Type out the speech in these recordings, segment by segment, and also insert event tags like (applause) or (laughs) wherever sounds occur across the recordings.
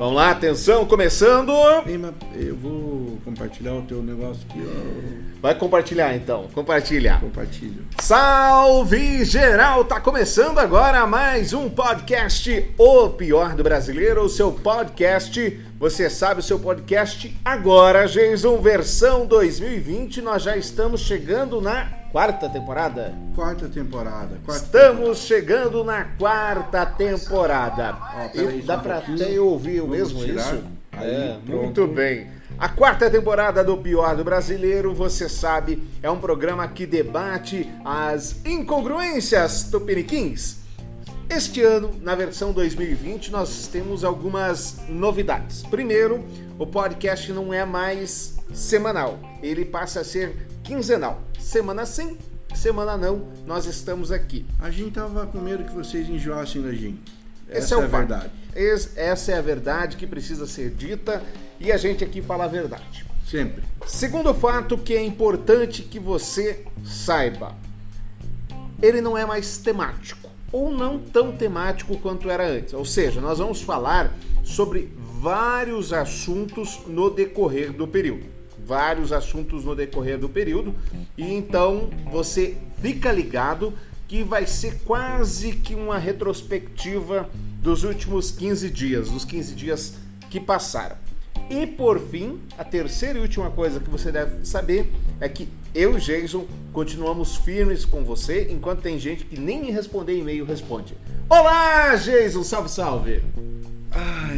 Vamos lá, atenção, começando. Eu vou compartilhar o teu negócio aqui. Vai compartilhar então, compartilha. Compartilho. Salve geral! Tá começando agora mais um podcast O Pior do Brasileiro, o seu podcast. Você sabe o seu podcast agora, Jason, versão 2020. Nós já estamos chegando na quarta temporada. Quarta temporada. Quarta Estamos chegando na quarta temporada. Ó, peraí, dá um pra até ouvir Vamos mesmo tirar. isso? Aí, é, muito bem. A quarta temporada do Pior do Brasileiro, você sabe, é um programa que debate as incongruências tupiniquins. Este ano, na versão 2020, nós temos algumas novidades. Primeiro, o podcast não é mais semanal, ele passa a ser quinzenal. Semana sim, semana não, nós estamos aqui. A gente tava com medo que vocês enjoassem da gente. Esse Essa é o a fato. verdade. Es- Essa é a verdade que precisa ser dita e a gente aqui fala a verdade. Sempre. Segundo fato que é importante que você saiba, ele não é mais temático, ou não tão temático quanto era antes. Ou seja, nós vamos falar sobre vários assuntos no decorrer do período. Vários assuntos no decorrer do período, e então você fica ligado que vai ser quase que uma retrospectiva dos últimos 15 dias, dos 15 dias que passaram. E por fim, a terceira e última coisa que você deve saber é que eu Jason continuamos firmes com você, enquanto tem gente que nem responder e-mail responde. Olá, Jason, salve, salve!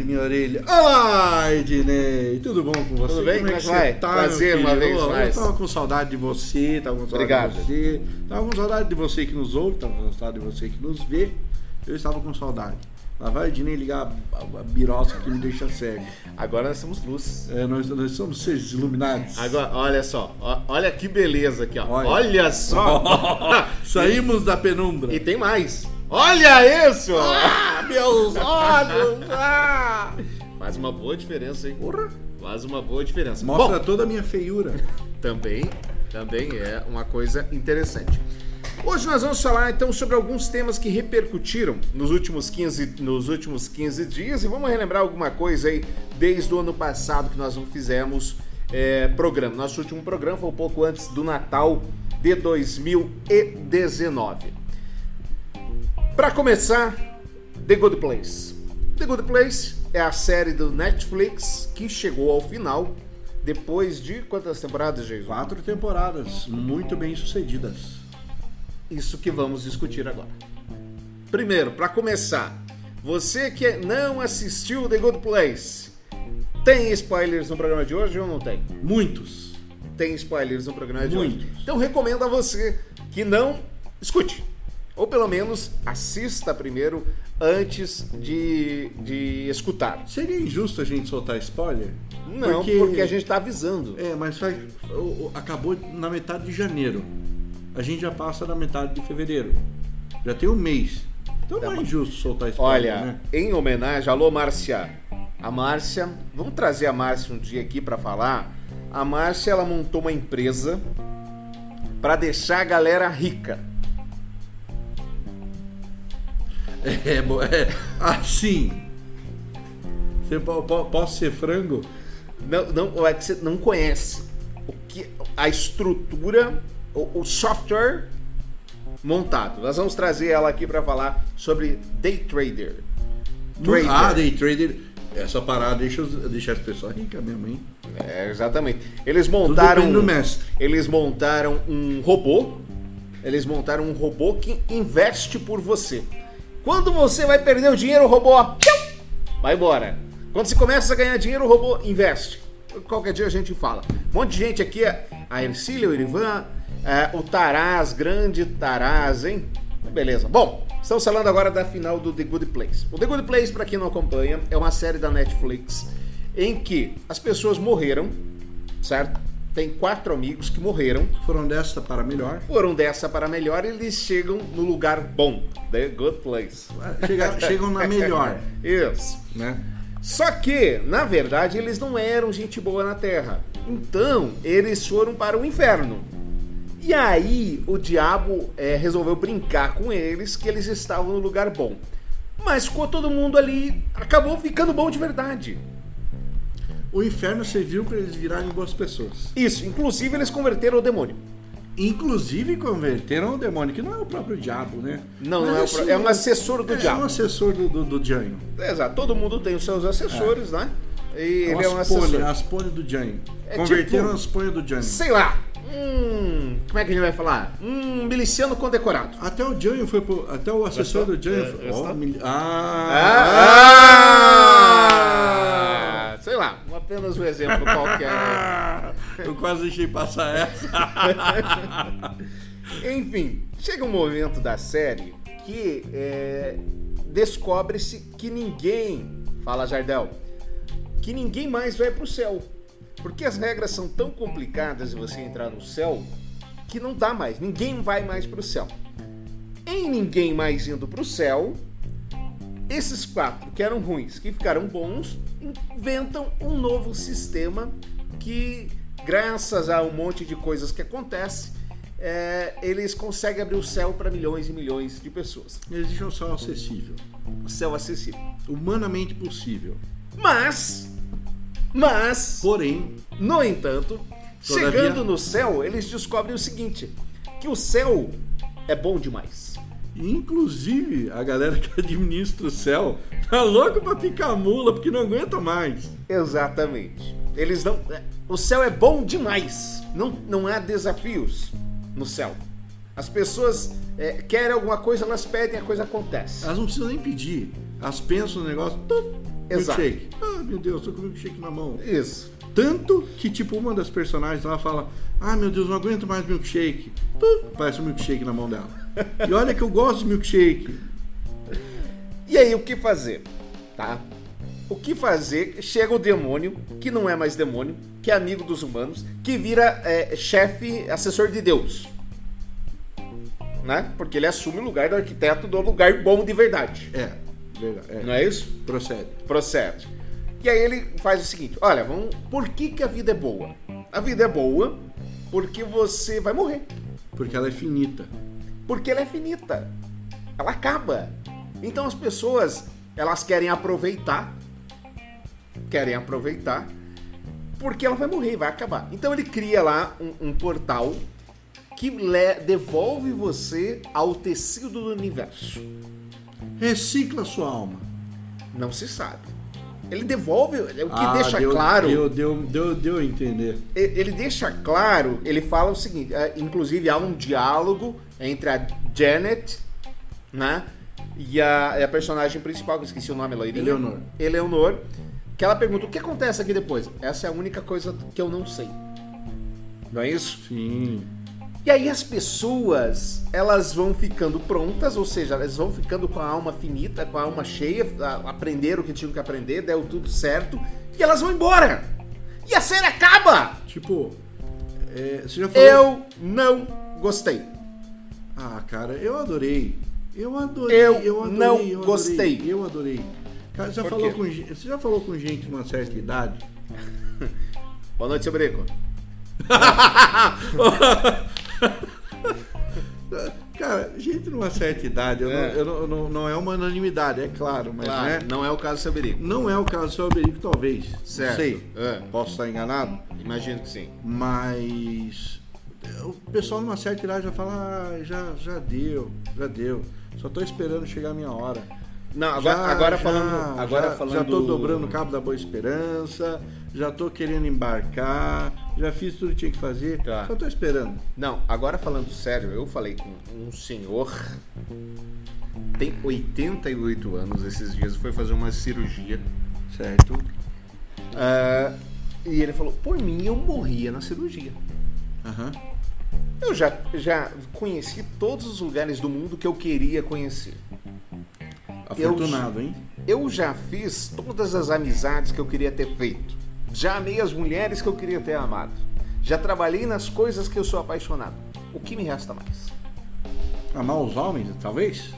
Ai, minha orelha. Olá, Ednei. Tudo bom com você? Tudo bem? Como é é que vai? você tá, Prazer uma vez mais. Eu tava com saudade de você, tava com saudade Obrigado. de você. Tava com saudade de você que nos ouve, tava com saudade de você que nos vê. Eu estava com saudade. Lá vai o Ednei ligar a, a, a birosca que me deixa cego. Agora nós temos luz. É, nós, nós somos seres iluminados. Agora, olha só, ó, olha que beleza aqui, ó. Olha. Olha, só! (laughs) Saímos da penumbra. e tem mais. Olha isso! Ah, meus olhos! Ah! Faz uma boa diferença, hein? Porra. Faz uma boa diferença. Mostra Bom, toda a minha feiura. também, também é uma coisa interessante. Hoje nós vamos falar então sobre alguns temas que repercutiram nos últimos 15, nos últimos 15 dias e vamos relembrar alguma coisa aí desde o ano passado que nós não fizemos é, programa. Nosso último programa foi um pouco antes do Natal de 2019. Para começar, The Good Place. The Good Place é a série do Netflix que chegou ao final depois de quantas temporadas, Jesus? Quatro temporadas muito bem sucedidas. Isso que vamos discutir agora. Primeiro, para começar, você que não assistiu The Good Place, tem spoilers no programa de hoje ou não tem? Muitos. Tem spoilers no programa de hoje. Muitos. Então recomendo a você que não escute. Ou pelo menos assista primeiro antes de, de escutar. Seria injusto a gente soltar spoiler? Não, porque, a gente tá avisando. É, mas faz, acabou na metade de janeiro. A gente já passa na metade de fevereiro. Já tem um mês. Então Tá não é injusto soltar spoiler, Olha, né? em homenagem, alô Márcia. A Márcia, vamos trazer a Márcia um dia aqui para falar. A Márcia ela montou uma empresa para deixar a galera rica. É, é assim. Você po- po- posso ser frango? Não, não, é que você não conhece o que a estrutura, o, o software montado. Nós vamos trazer ela aqui para falar sobre day trader. Trader. Ah, day trader. Essa parada deixa, deixa as pessoas ricas mesmo, hein? É, exatamente. Eles montaram do mestre. Eles montaram um robô. Eles montaram um robô que investe por você. Quando você vai perder o dinheiro, o robô piu, vai embora. Quando você começa a ganhar dinheiro, o robô investe. Qualquer dia a gente fala. Um monte de gente aqui, a Ercília, o Irivan, é, o Taraz, grande Taraz, hein? Beleza. Bom, estamos falando agora da final do The Good Place. O The Good Place, para quem não acompanha, é uma série da Netflix em que as pessoas morreram, certo? Tem quatro amigos que morreram, Foram desta para melhor. foram dessa para melhor e eles chegam no lugar bom, The Good Place. Chega- chegam na melhor, (laughs) Isso. né? Só que, na verdade, eles não eram gente boa na Terra. Então, eles foram para o inferno. E aí o diabo é, resolveu brincar com eles que eles estavam no lugar bom. Mas ficou todo mundo ali, acabou ficando bom de verdade. O inferno serviu para eles virarem boas pessoas. Isso, inclusive eles converteram o demônio. Inclusive converteram o demônio, que não é o próprio diabo, né? Não, Mas não é, o assim, pro- é um assessor do é diabo. um assessor do, do, do Janho. Exato, todo mundo tem os seus assessores, né? E ele é um assessor. as pônei do Janho. É Converteram tipo- as pônei do Janho. Sei lá, um. Como é que a gente vai falar? Um miliciano condecorado. Até o Janho foi pro, Até o assessor do Janho É, foi. gostou? Ó, mil- Ah! Sei lá, apenas um exemplo qualquer. (laughs) Eu quase deixei passar essa. (laughs) Enfim, chega um momento da série que é, descobre-se que ninguém, fala Jardel, que ninguém mais vai pro céu. Porque as regras são tão complicadas de você entrar no céu que não dá mais, ninguém vai mais pro céu. Em ninguém mais indo pro céu, esses quatro que eram ruins, que ficaram bons, inventam um novo sistema que, graças a um monte de coisas que acontece, é, eles conseguem abrir o céu para milhões e milhões de pessoas. Existe um céu acessível. O céu acessível. Humanamente possível. Mas, mas, Porém, no entanto, Todavia- chegando no céu, eles descobrem o seguinte: que o céu é bom demais. Inclusive, a galera que administra o céu tá louco pra picar mula porque não aguenta mais. Exatamente. Eles não. é, O céu é bom demais. Não, não há desafios no céu. As pessoas é, querem alguma coisa, elas pedem, a coisa acontece. Elas não precisam nem pedir. Elas pensam no negócio. tum, Exato. Milkshake. Ah, meu Deus, tô com milkshake na mão. Isso. Tanto que, tipo, uma das personagens lá fala: Ah, meu Deus, não aguento mais milkshake. Parece um milkshake na mão dela. E olha que eu gosto de milkshake. E aí, o que fazer? Tá? O que fazer? Chega o demônio, que não é mais demônio, que é amigo dos humanos, que vira é, chefe, assessor de Deus. Né? Porque ele assume o lugar do arquiteto do lugar bom de verdade. É, verdade. é. Não é isso? Procede. Procede. E aí ele faz o seguinte: olha, vamos, por que, que a vida é boa? A vida é boa porque você vai morrer. Porque ela é finita. Porque ela é finita. Ela acaba. Então as pessoas, elas querem aproveitar. Querem aproveitar. Porque ela vai morrer, vai acabar. Então ele cria lá um, um portal que devolve você ao tecido do universo. Recicla sua alma. Não se sabe. Ele devolve, o que Ah, deixa deu, claro. Deu, deu, deu, deu a entender. Ele deixa claro, ele fala o seguinte, é, inclusive há um diálogo entre a Janet, né, e a, a personagem principal, que eu esqueci o nome, loirinha. Eleanor. Eleanor, que ela pergunta, o que acontece aqui depois? Essa é a única coisa que eu não sei. Não é isso? Sim. E aí as pessoas, elas vão ficando prontas, ou seja, elas vão ficando com a alma finita, com a alma cheia, aprenderam o que tinham que aprender, deu tudo certo, e elas vão embora. E a série acaba! Tipo, é, você já falou. Eu não gostei. Ah, cara, eu adorei. Eu adorei. Eu adorei, não eu adorei, gostei. Eu adorei. Cara, você já, falou com, você já falou com gente de uma certa idade? (laughs) Boa noite, seu Breco. (laughs) numa certa idade, eu É. não, eu não, não, não é uma unanimidade, é claro, mas Claro, né, não é o caso do seu Breco. não é o caso do seu Alberico, talvez. Certo. Sei. É. Posso estar enganado, Imagino que sim. mas o pessoal numa certa idade já fala, ah, já, já deu, já deu. Só tô esperando chegar a minha hora. Não, agora, Já, agora já, falando. Agora já, falando. já tô dobrando o cabo da Boa Esperança, já tô querendo embarcar, já fiz tudo que tinha que fazer, Tá. só tô esperando. Não, agora falando sério, eu falei com um senhor. Tem 88 anos esses dias, foi fazer uma cirurgia. Certo? ah, e ele falou: por mim eu morria na cirurgia. Aham. Eu já, já conheci todos os lugares do mundo que eu queria conhecer. Afortunado, hein? Eu já fiz todas as amizades que eu queria ter feito. Já amei as mulheres que eu queria ter amado. Já trabalhei nas coisas que eu sou apaixonado. O que me resta mais? Amar os homens, talvez,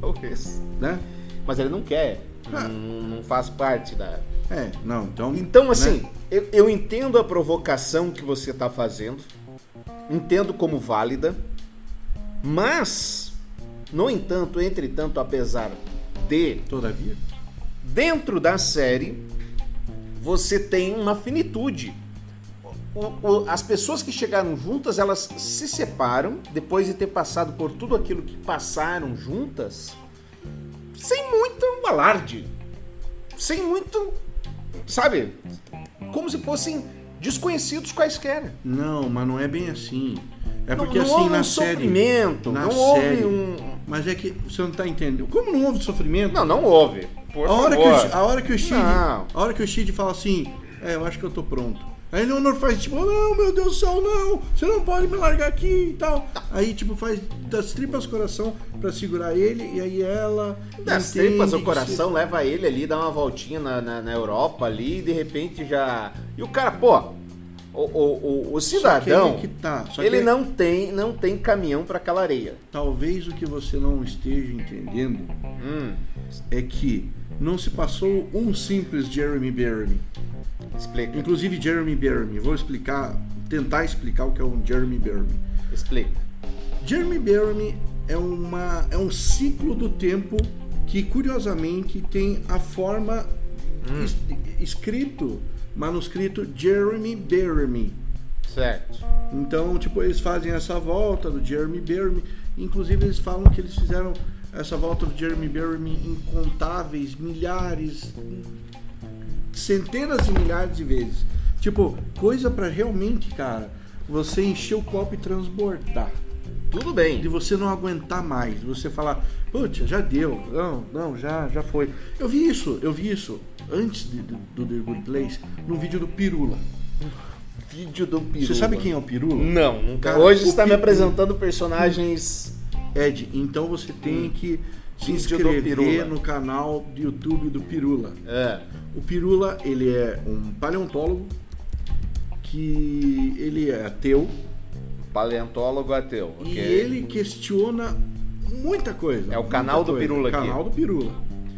Talvez. né? Mas ele não quer. Ah. Não, não faz parte da. É, não, então. Então, assim, né? eu, eu entendo a provocação que você está fazendo. entendo como válida, mas, no entanto, entretanto, apesar de, Todavia. dentro da série, você tem uma finitude. O- o- as pessoas que chegaram juntas, elas se separam depois de ter passado por tudo aquilo que passaram juntas, sem muito alarde, sem muito, sabe, como se fossem desconhecidos quaisquer. Não, mas não é bem assim. É Não- porque não assim houve na um série. sofrimento, na não série, houve um, Mas é que você não tá entendendo. Como não houve sofrimento? não, não houve. Por a hora, que favor. o, a hora que o Shid, Não. a hora que o Shid fala assim, é, eu acho que eu tô pronto. Aí o Leonor faz tipo, não, meu Deus do céu, não, você não pode me largar aqui e tal. Aí tipo faz das tripas coração pra segurar ele e aí ela Das entende tripas o que coração leva ele ali, dá uma voltinha na, na, na Europa ali, e de repente já. E o cara, pô, o, o, o, o cidadão, que aí que tá. Ele que não tem, não tem caminhão pra aquela areia. Talvez o que você não esteja entendendo Hum, é que não se passou um simples Jeremy Bearimy. explica, Inclusive Jeremy Bearimy. Vou explicar, tentar explicar o que é um Jeremy Bearimy. explica. Jeremy Bearimy é, uma, é um ciclo do tempo que, curiosamente, tem a forma es- escrito, manuscrito Jeremy Bearimy. Certo. Então, tipo, eles fazem essa volta do Jeremy Bearimy. Inclusive, eles falam que eles fizeram essa volta do Jeremy Bearimy incontáveis, milhares, centenas de milhares de vezes. Tipo, coisa pra realmente, cara, você encher o copo e transbordar. Tudo bem. De você não aguentar mais, de você falar, putz, já deu, não, não, já, já foi. Eu vi isso, eu vi isso antes de- do, do The Good Place, no vídeo do Pirula. Vídeo do Pirula. Você sabe quem é o Pirula? Não, nunca. Cara, Hoje está me Pi- apresentando personagens. Ed, então você tem que se inscrever no canal do YouTube do Pirula. É. O Pirula, ele é um paleontólogo que ele é ateu Paleontólogo ateu. ok? e ele questiona muita coisa. É o canal do coisa. Pirula aqui. Canal do Pirula.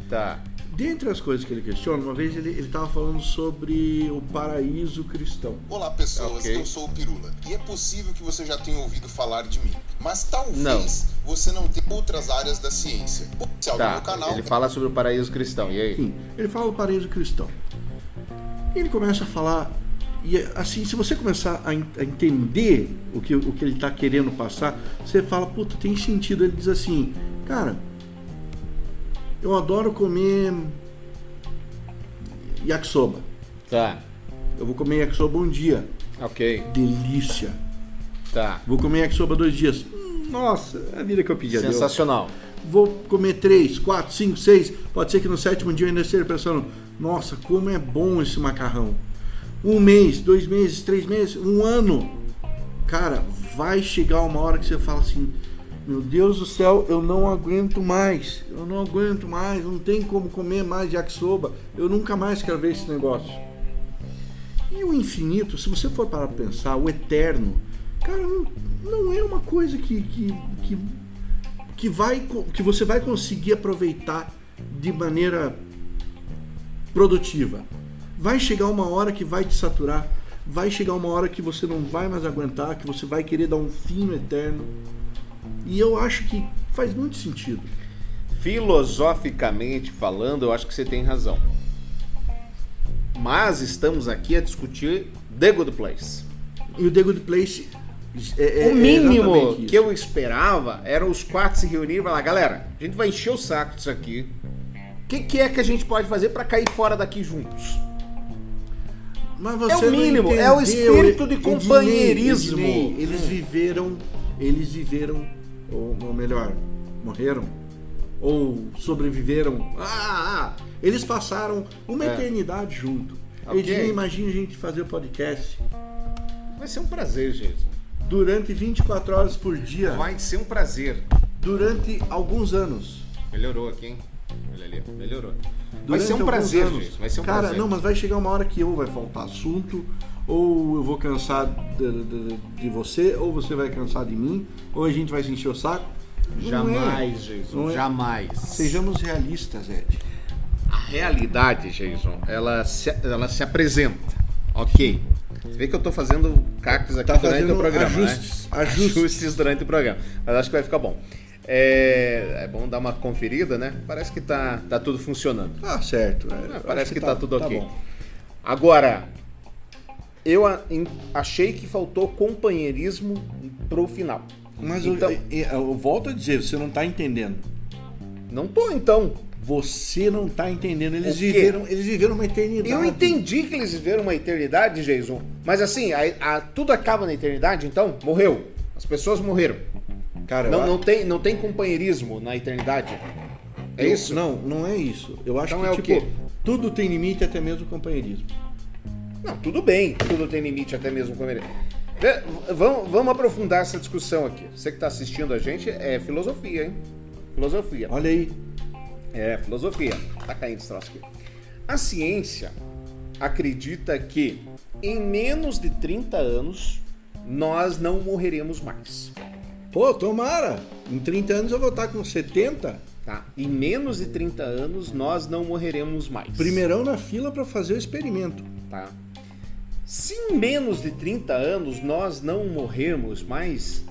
Tá. Dentre as coisas que ele questiona, uma vez ele estava falando sobre o paraíso cristão. Olá pessoas, Ok. eu sou o Pirula e é possível que você já tenha ouvido falar de mim, mas talvez Não. você não tenha outras áreas da ciência. Se Tá. no canal Ele fala sobre o paraíso cristão. E aí? Enfim, ele fala do paraíso cristão. Ele começa a falar, e assim, se você começar a, a entender o que, o que ele está querendo passar, você fala, puta, tem sentido. Ele diz assim, cara, eu adoro comer yakisoba. Tá. Eu vou comer yakisoba um dia. Ok. Delícia. Tá. Vou comer yakisoba dois dias. Nossa, é a vida que eu pedi a Deus. Sensacional. Vou comer três, quatro, cinco, seis. Pode ser que no sétimo dia eu ainda esteja pensando: nossa, como é bom esse macarrão. Um mês, dois meses, três meses, um ano. Cara, vai chegar uma hora que você fala assim: meu Deus do céu, eu não aguento mais. Eu não aguento mais. Não tem como comer mais yakisoba. Eu nunca mais quero ver esse negócio. E o infinito, se você for parar pra pensar, o eterno, cara, não, não é uma coisa que, que, que que vai que você vai conseguir aproveitar de maneira produtiva. Vai chegar uma hora que vai te saturar, vai chegar uma hora que você não vai mais aguentar, que você vai querer dar um fim no eterno. E eu acho que faz muito sentido. Filosoficamente falando, eu acho que você tem razão. Mas estamos aqui a discutir The Good Place. E o The Good Place é, é- o é mínimo isso. que eu esperava era os quatro se reunirem e falar: galera, a gente vai encher o saco disso aqui. O que, que é que a gente pode fazer pra cair fora daqui juntos? Mas É o mínimo, é o entendeu, espírito de companheirismo. Eles viveram, eles viveram, ou, ou melhor, morreram, ou sobreviveram. Ah, ah, eles passaram uma É. eternidade junto. Ok. Ednei, imagina a gente fazer o podcast Vai ser um prazer, gente. durante 24 horas por dia, Vai ser um prazer. durante alguns anos. Melhorou aqui, hein? Olha ali, melhorou. Vai Durante ser um prazer, anos. Vai ser um Cara, prazer. não, mas vai chegar uma hora que ou vai faltar assunto, ou eu vou cansar de, de- de você, ou você vai cansar de mim, ou a gente vai se encher o saco. Jamais, é. É. Jamais. Sejamos realistas, Ed. A realidade, Jason, ela se, ela se apresenta. Ok. Você vê que eu tô fazendo cactos aqui Tá durante o programa, ajustes, né? ajustes. durante o programa. Mas acho que vai ficar bom. É, é bom dar uma conferida, né? Parece que tá, tá tudo funcionando. Ah, certo. É, Ah, parece acho que tá, tudo ok. Agora, eu achei que faltou companheirismo pro final. Mas Então- eu, eu, eu volto a dizer, você não tá entendendo. Não tô então. Você não tá entendendo. Eles viveram, eles viveram uma eternidade. Eu entendi que eles viveram uma eternidade, Jason. Mas assim, a- a- tudo acaba na eternidade, então? Morreu. As pessoas morreram. Cara, eu Não, acho- não, tem, não tem companheirismo na eternidade. É eu- isso? Não, não é isso. Eu acho Então é o que, tipo, quê? tudo tem limite, até mesmo o companheirismo. Não, tudo bem, tudo tem limite, até mesmo companheirismo. Vê, Vamos, vamos aprofundar essa discussão aqui. Você que está assistindo a gente é filosofia, hein? Filosofia. Olha aí. É, filosofia. Tá caindo esse troço aqui. A ciência acredita que em menos de 30 anos nós não morreremos mais. Pô, tomara. Em 30 anos eu vou estar com 70. Tá? Em menos de 30 anos nós não morreremos mais. Primeirão na fila para fazer o experimento. Tá? Se em menos de 30 anos nós não morrermos mais,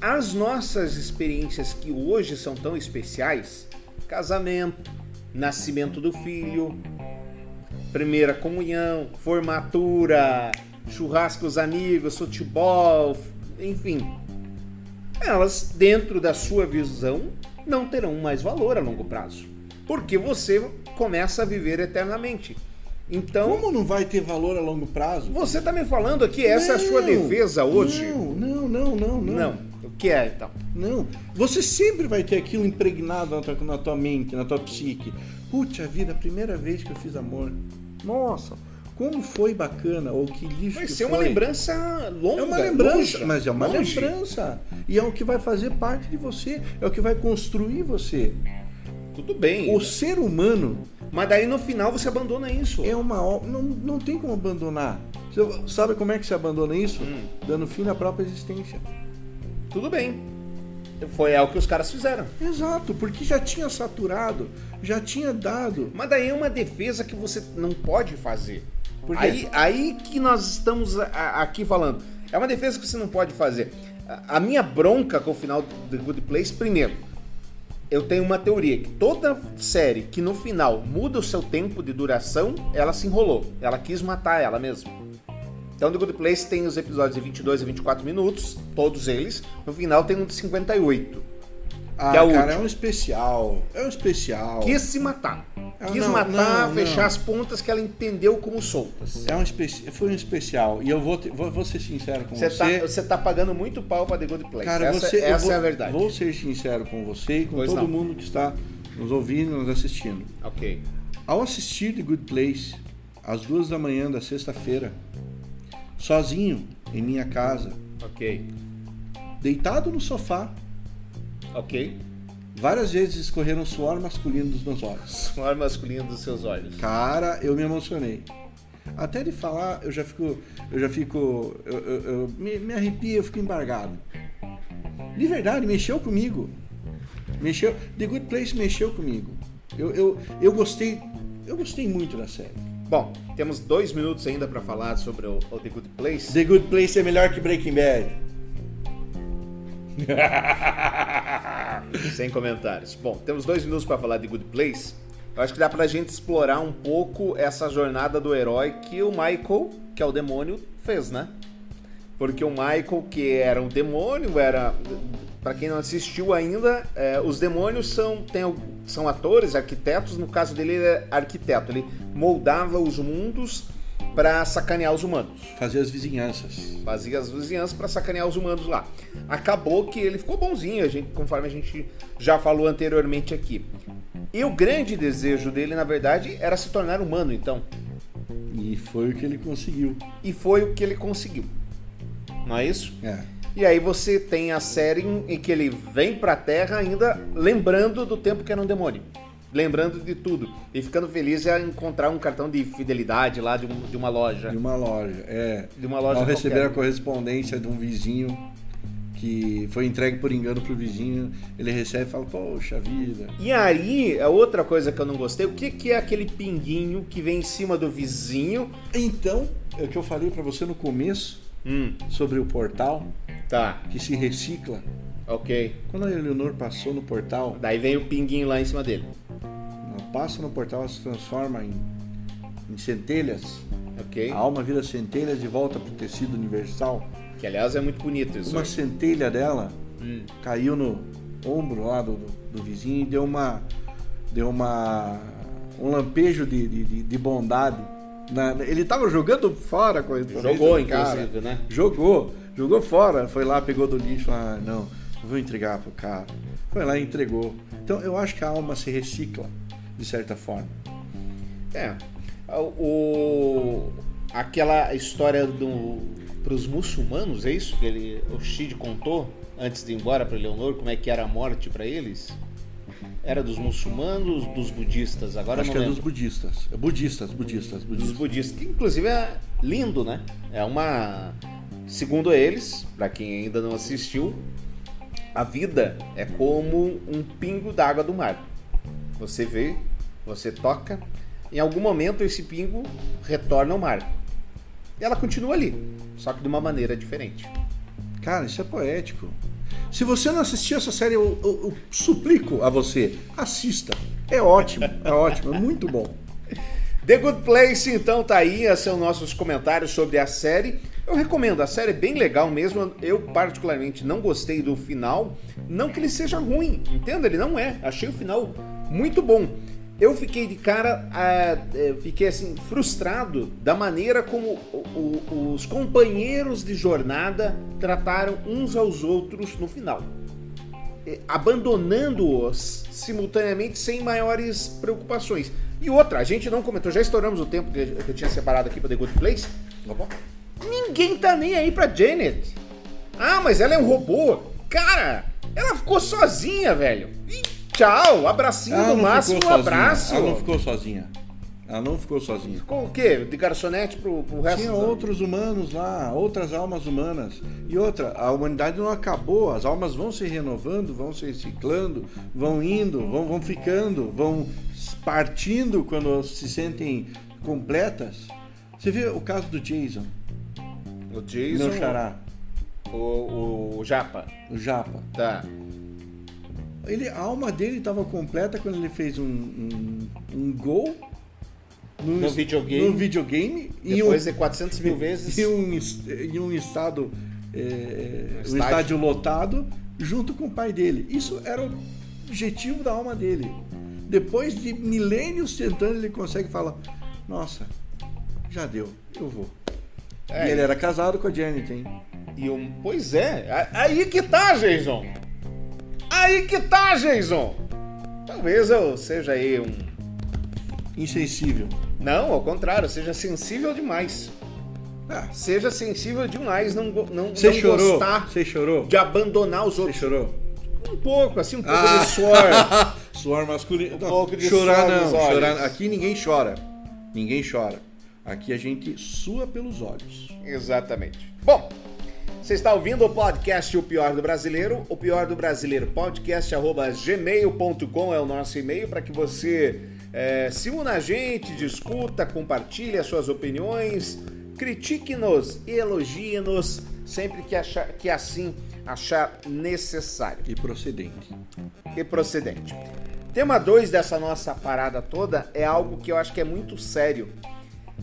as nossas experiências que hoje são tão especiais, casamento, nascimento do filho, primeira comunhão, formatura, churrasco com os amigos, futebol, enfim, elas, dentro da sua visão, não terão mais valor a longo prazo. Porque você começa a viver eternamente. Então, Como não vai ter valor a longo prazo? você tá me falando aqui, essa é a sua Não, defesa hoje? Não, não, não, não, não. Não. O que é então? Não. Você sempre vai ter aquilo impregnado na tua, na tua mente, na tua psique. Putz, a vida, a primeira vez que eu fiz amor. Nossa, como foi bacana, ou que lixo Vai que ser uma lembrança longa. É uma lembrança, longe, mas é uma longe. lembrança. E é o que vai fazer parte de você, é o que vai construir você. Tudo bem. O ser humano Mas daí no final você abandona isso. é uma não, não tem como abandonar. Você sabe como é que se abandona isso? Hum. Dando fim à própria existência. Tudo bem. Foi é o que os caras fizeram. Exato, porque já tinha saturado, já tinha dado. Mas daí é uma defesa que você não pode fazer. Por quê? Aí, aí que nós estamos a- a- aqui falando. É uma defesa que você não pode fazer. A, a minha bronca com o final do The Good Place, primeiro, eu tenho uma teoria que toda série que no final muda o seu tempo de duração, ela se enrolou. Ela quis matar ela mesma. Então, The Good Place tem os episódios de 22 a 24 minutos, todos eles. No final tem um de 58. Ah, Que é o cara, último. é um especial. É um especial. Quis se matar. Quis não, matar, não, fechar não. as pontas que ela entendeu como soltas. É um. Foi um especial. E eu vou, te- vou, vou ser sincero com Você você. tá, você tá pagando muito pau pra The Good Place. Cara, essa você, essa vou, é a verdade. Vou ser sincero com você e com Pois todo mundo que está nos ouvindo e nos assistindo. Ok. Ao assistir The Good Place, às duas da manhã da sexta-feira, sozinho em minha casa, Ok. deitado no sofá, Ok. Várias vezes escorreram suor masculino dos meus olhos. Suor masculino dos seus olhos. Cara, eu me emocionei. Até de falar, eu já fico. Eu já fico. Eu, eu- eu- me, me arrepio, eu fico embargado. De verdade, mexeu comigo. Mexeu. The Good Place mexeu comigo. Eu, eu, eu gostei. Eu gostei muito da série. Bom, temos dois minutos ainda pra falar sobre o, o The Good Place. The Good Place é melhor que Breaking Bad. (laughs) Sem comentários. Bom, temos dois minutos pra falar de Good Place. Eu acho que dá pra gente explorar um pouco essa jornada do herói que o Michael, que é o demônio, fez, né? Porque o Michael, que era um demônio, era. Pra quem não assistiu ainda, é, os demônios são, tem, são atores, arquitetos. No caso dele, ele é arquiteto. Ele moldava os mundos pra sacanear os humanos Fazer as vizinhanças. fazia as vizinhanças para sacanear os humanos lá. Acabou que ele ficou bonzinho, a gente, conforme a gente já falou anteriormente aqui. E o grande desejo dele, na verdade, era se tornar humano, então. E foi o que ele conseguiu. E foi o que ele conseguiu. Não é isso? É. E aí você tem a série em em que ele vem pra Terra ainda lembrando do tempo que era um demônio. Lembrando de tudo. E ficando feliz em encontrar um cartão de fidelidade lá de, um- de uma loja. De uma loja. É. De uma loja Ao receber qualquer. a correspondência de um vizinho que foi entregue por engano pro vizinho, ele recebe e fala, poxa vida. E aí, a outra coisa que eu não gostei, o que, que é aquele pinguinho que vem em cima do vizinho? Então, é o que eu falei pra você no começo Hum, sobre o portal tá, que se recicla. Ok. Quando a Eleonor passou no portal, Daí vem o pinguinho lá em cima dele. ela passa no portal, ela se transforma em, em centelhas. Ok. A alma vira centelhas e volta pro tecido universal. Que aliás é muito bonito isso. Uma centelha dela Hum, caiu no ombro lá do, do, vizinho e deu uma. Deu uma. um lampejo de, de, de- de bondade. Na- ele tava jogando fora com Jogou, cara. inclusive, né? Jogou, jogou fora, foi lá, pegou do lixo, ah, não, vou entregar pro cara. Foi lá e entregou. Então eu acho que a alma se recicla, de certa forma. É. O, aquela história do pros muçulmanos, é isso que ele, o Shid contou antes de ir embora para Leonor, como é que era a morte para eles? Era dos muçulmanos, dos budistas, agora acho que não é dos lembro. budistas. É budistas, budistas, Dos budistas. budistas, que inclusive é lindo, né? É uma segundo eles, para quem ainda não assistiu, a vida é como um pingo d'água do mar. Você vê, você toca, em algum momento esse pingo retorna ao mar. E ela continua ali, só que de uma maneira diferente. Cara, isso é poético. Se você não assistiu essa série, eu, eu- eu suplico a você, assista. É ótimo, é ótimo, é muito bom. The Good Place, então, tá aí. Esses são nossos comentários sobre a série. Eu recomendo, a série é bem legal mesmo. Eu, particularmente, não gostei do final. Não que ele seja ruim, entenda? Ele não é. Achei o final muito bom. Eu fiquei de cara, ah, eh, fiquei assim, frustrado da maneira como o- o- os companheiros de jornada trataram uns aos outros no final eh, abandonando-os simultaneamente sem maiores preocupações. E outra, a gente não comentou, já estouramos o tempo que eu tinha separado aqui para The Good Place. Ninguém tá nem aí pra Janet. Ah, mas ela é um robô. Cara, ela ficou sozinha, velho. E tchau, abracinho Ela no máximo, um abraço. Ela não ficou sozinha. Ela não ficou sozinha. Ficou o quê? De garçonete pro, pro resto Tinha outros humanos lá, outras almas humanas. E outra, a humanidade não acabou, as almas vão se renovando, vão se reciclando, vão indo, vão, vão ficando, vão partindo quando se sentem completas. Você vê o caso do Jason, O Jason, meu xará, o, o, Japa. o Japa. Tá. Ele, a alma dele estava completa quando ele fez um, um, um gol no, No videogame. no videogame um, Depois de 400 mil vezes. em um, em um estado é, Um um estádio. estádio lotado junto com o pai dele. Isso era o objetivo da alma dele. Depois de milênios tentando, ele consegue falar: Nossa, já deu, eu vou. É, e ele era casado com a Janet, hein? E um, pois é, aí que tá, Jason. Aí que tá, Jason. Talvez eu seja aí um. Insensível. Não, ao contrário, seja sensível demais. Ah, Seja sensível demais, não, não, Você não chorou? gostar Você chorou? de abandonar os Você outros. chorou? Um pouco, assim, um pouco Ah. de suor. (laughs) Suor masculino. Não, pouco de chorar suor não. Chorar, aqui ninguém chora. Ninguém chora. Aqui a gente sua pelos olhos. Exatamente. Bom, você está ouvindo o podcast O Pior do Brasileiro. O Pior do Brasileiro podcast arroba gmail.com é o nosso e-mail para que você é, se una a gente, discuta, compartilhe as suas opiniões, critique-nos e elogie-nos sempre que, achar, que assim achar necessário E procedente. e procedente. Tema 2 dessa nossa parada toda é algo que eu acho que é muito sério.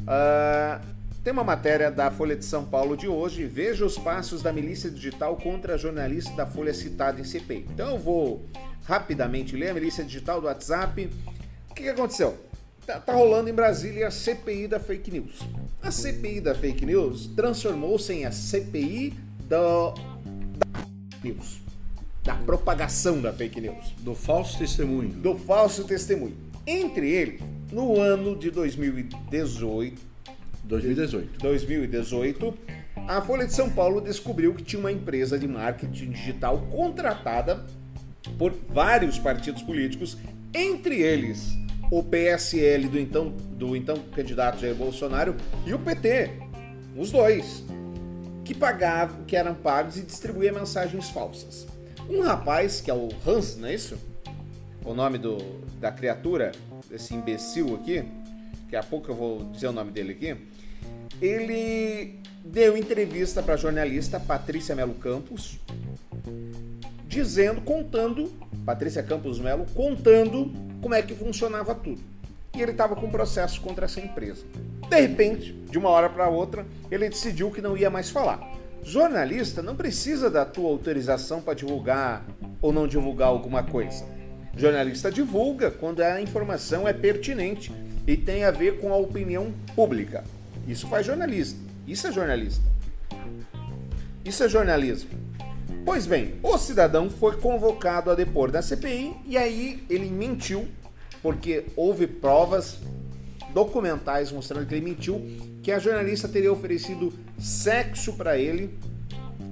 Ah, tem uma matéria da Folha de São Paulo de hoje. Veja os passos da milícia digital contra a jornalista da Folha citada em CPI. Então eu vou rapidamente ler a milícia digital do WhatsApp. O que, que aconteceu? Tá, tá rolando em Brasília a CPI da fake news. A CPI da fake news transformou-se em a CPI do, da news, da propagação da fake news Do falso testemunho. do falso testemunho. Entre eles, no ano de 2018, 2018. 2018, a Folha de São Paulo descobriu que tinha uma empresa de marketing digital contratada por vários partidos políticos, entre eles o PSL do então, do então candidato Jair Bolsonaro e o PT, os dois, que pagavam, que eram pagos e distribuía mensagens falsas. Um rapaz, que é o Hans, não é isso? O nome do, da criatura, desse imbecil aqui, daqui a pouco eu vou dizer o nome dele aqui, ele deu entrevista para a jornalista Patrícia Melo Campos, dizendo, contando, Patrícia Campos Melo, contando como é que funcionava tudo. E ele estava com processo contra essa empresa. De repente, de uma hora para outra, ele decidiu que não ia mais falar. Jornalista não precisa da tua autorização para divulgar ou não divulgar alguma coisa. Jornalista divulga quando a informação é pertinente e tem a ver com a opinião pública. Isso faz jornalista. Isso é jornalista. Isso é jornalismo. Pois bem, o cidadão foi convocado a depor da CPI e aí ele mentiu, porque houve provas documentais mostrando que ele mentiu, que a jornalista teria oferecido sexo para ele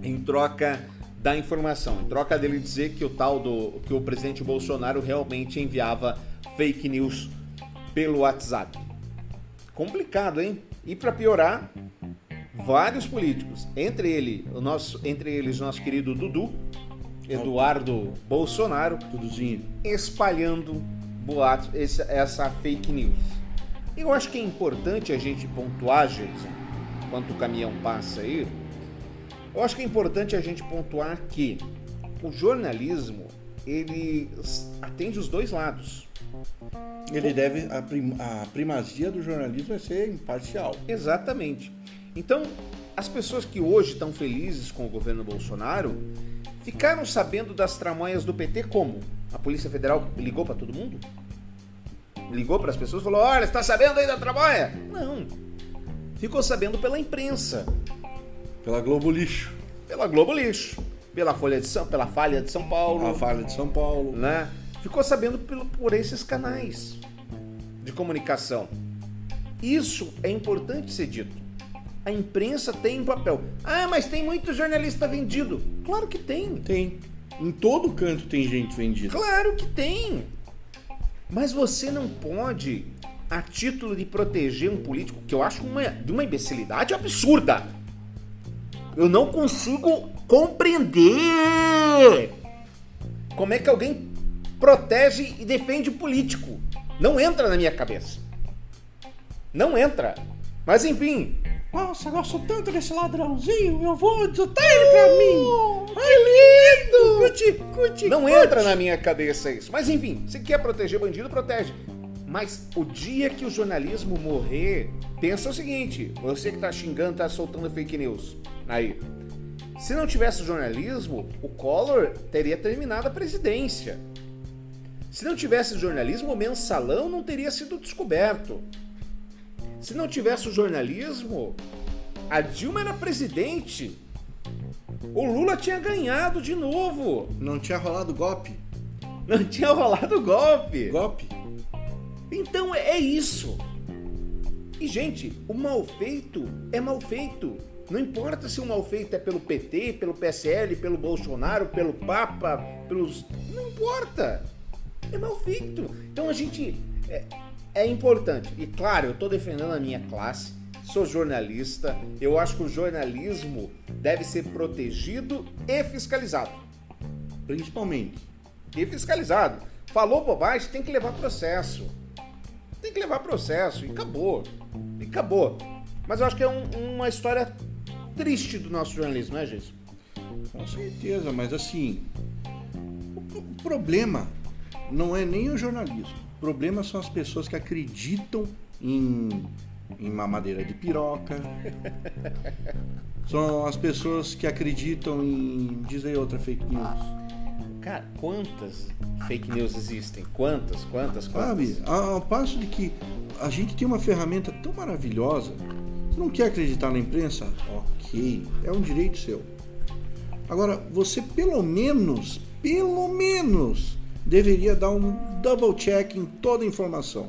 em troca da informação, em troca dele dizer que o tal do que o presidente Bolsonaro realmente enviava fake news pelo WhatsApp. Complicado, hein? E para piorar, vários políticos, entre ele, o nosso, entre eles nosso querido Dudu, Eduardo Bolsonaro, Duduzinho. espalhando boatos, essa fake news. Eu acho que é importante a gente pontuar, Jason, enquanto o caminhão passa aí, eu acho que é importante a gente pontuar que o jornalismo ele atende os dois lados. Ele deve. A, prim- a primazia do jornalismo é ser imparcial. Exatamente. Então, as pessoas que hoje estão felizes com o governo Bolsonaro ficaram sabendo das tramóias do PT como? A Polícia Federal ligou para todo mundo? Ligou para as pessoas e falou: Olha, está sabendo aí da tramóia? Não. Ficou sabendo pela imprensa, Pela Globo Lixo. pela Globo Lixo, pela Folha de São, pela Falha de São Paulo, A Falha de São Paulo. né? Ficou sabendo pelo- por esses canais de comunicação. Isso é importante ser dito. A imprensa tem um papel. Ah, mas tem muito jornalista vendido. Claro que tem. Tem. Em todo canto tem gente vendida. Claro que tem. Mas você não pode, a título de proteger um político, que eu acho uma, de uma imbecilidade absurda. Eu não consigo compreender como é que alguém protege e defende o político. Não entra na minha cabeça. Não entra. Mas enfim, Nossa, gosto tanto desse ladrãozinho, eu vou desatar ele pra mim. Ai, que lindo! Curte, curte, Não curte. entra na minha cabeça isso. Mas enfim, se quer proteger bandido, protege. Mas o dia que o jornalismo morrer, pensa o seguinte: você que tá xingando, tá soltando fake news. Aí. Se não tivesse jornalismo, o Collor teria terminado a presidência. Se não tivesse jornalismo, o mensalão não teria sido descoberto. Se não tivesse o jornalismo, a Dilma era presidente. O Lula tinha ganhado de novo. Não tinha rolado golpe. Não tinha rolado golpe. Golpe? Então é isso. E, gente, o mal feito é mal feito. Não importa se o mal feito é pelo PT, pelo PSL, pelo Bolsonaro, pelo Papa, pelos. Não importa. É mal feito. Então a gente. É, é importante. E claro, eu estou defendendo a minha classe, sou jornalista. Eu acho que o jornalismo deve ser protegido e fiscalizado. Principalmente. E fiscalizado. Falou bobagem, tem que levar processo. Tem que levar processo e acabou. E acabou. Mas eu acho que é um- uma história triste do nosso jornalismo, né, gente? Com certeza, mas assim. O pro- o problema não é nem o jornalismo. O problema são as pessoas que acreditam em, em mamadeira de piroca. (laughs) São as pessoas que acreditam em. Diz aí outra fake news. Cara, quantas fake news existem? Quantas, quantas, quantas? Sabe? Ao passo de que a gente tem uma ferramenta tão maravilhosa. Você não quer acreditar na imprensa? Ok, é um direito seu. Agora, você pelo menos, pelo menos, deveria dar um double check em toda a informação.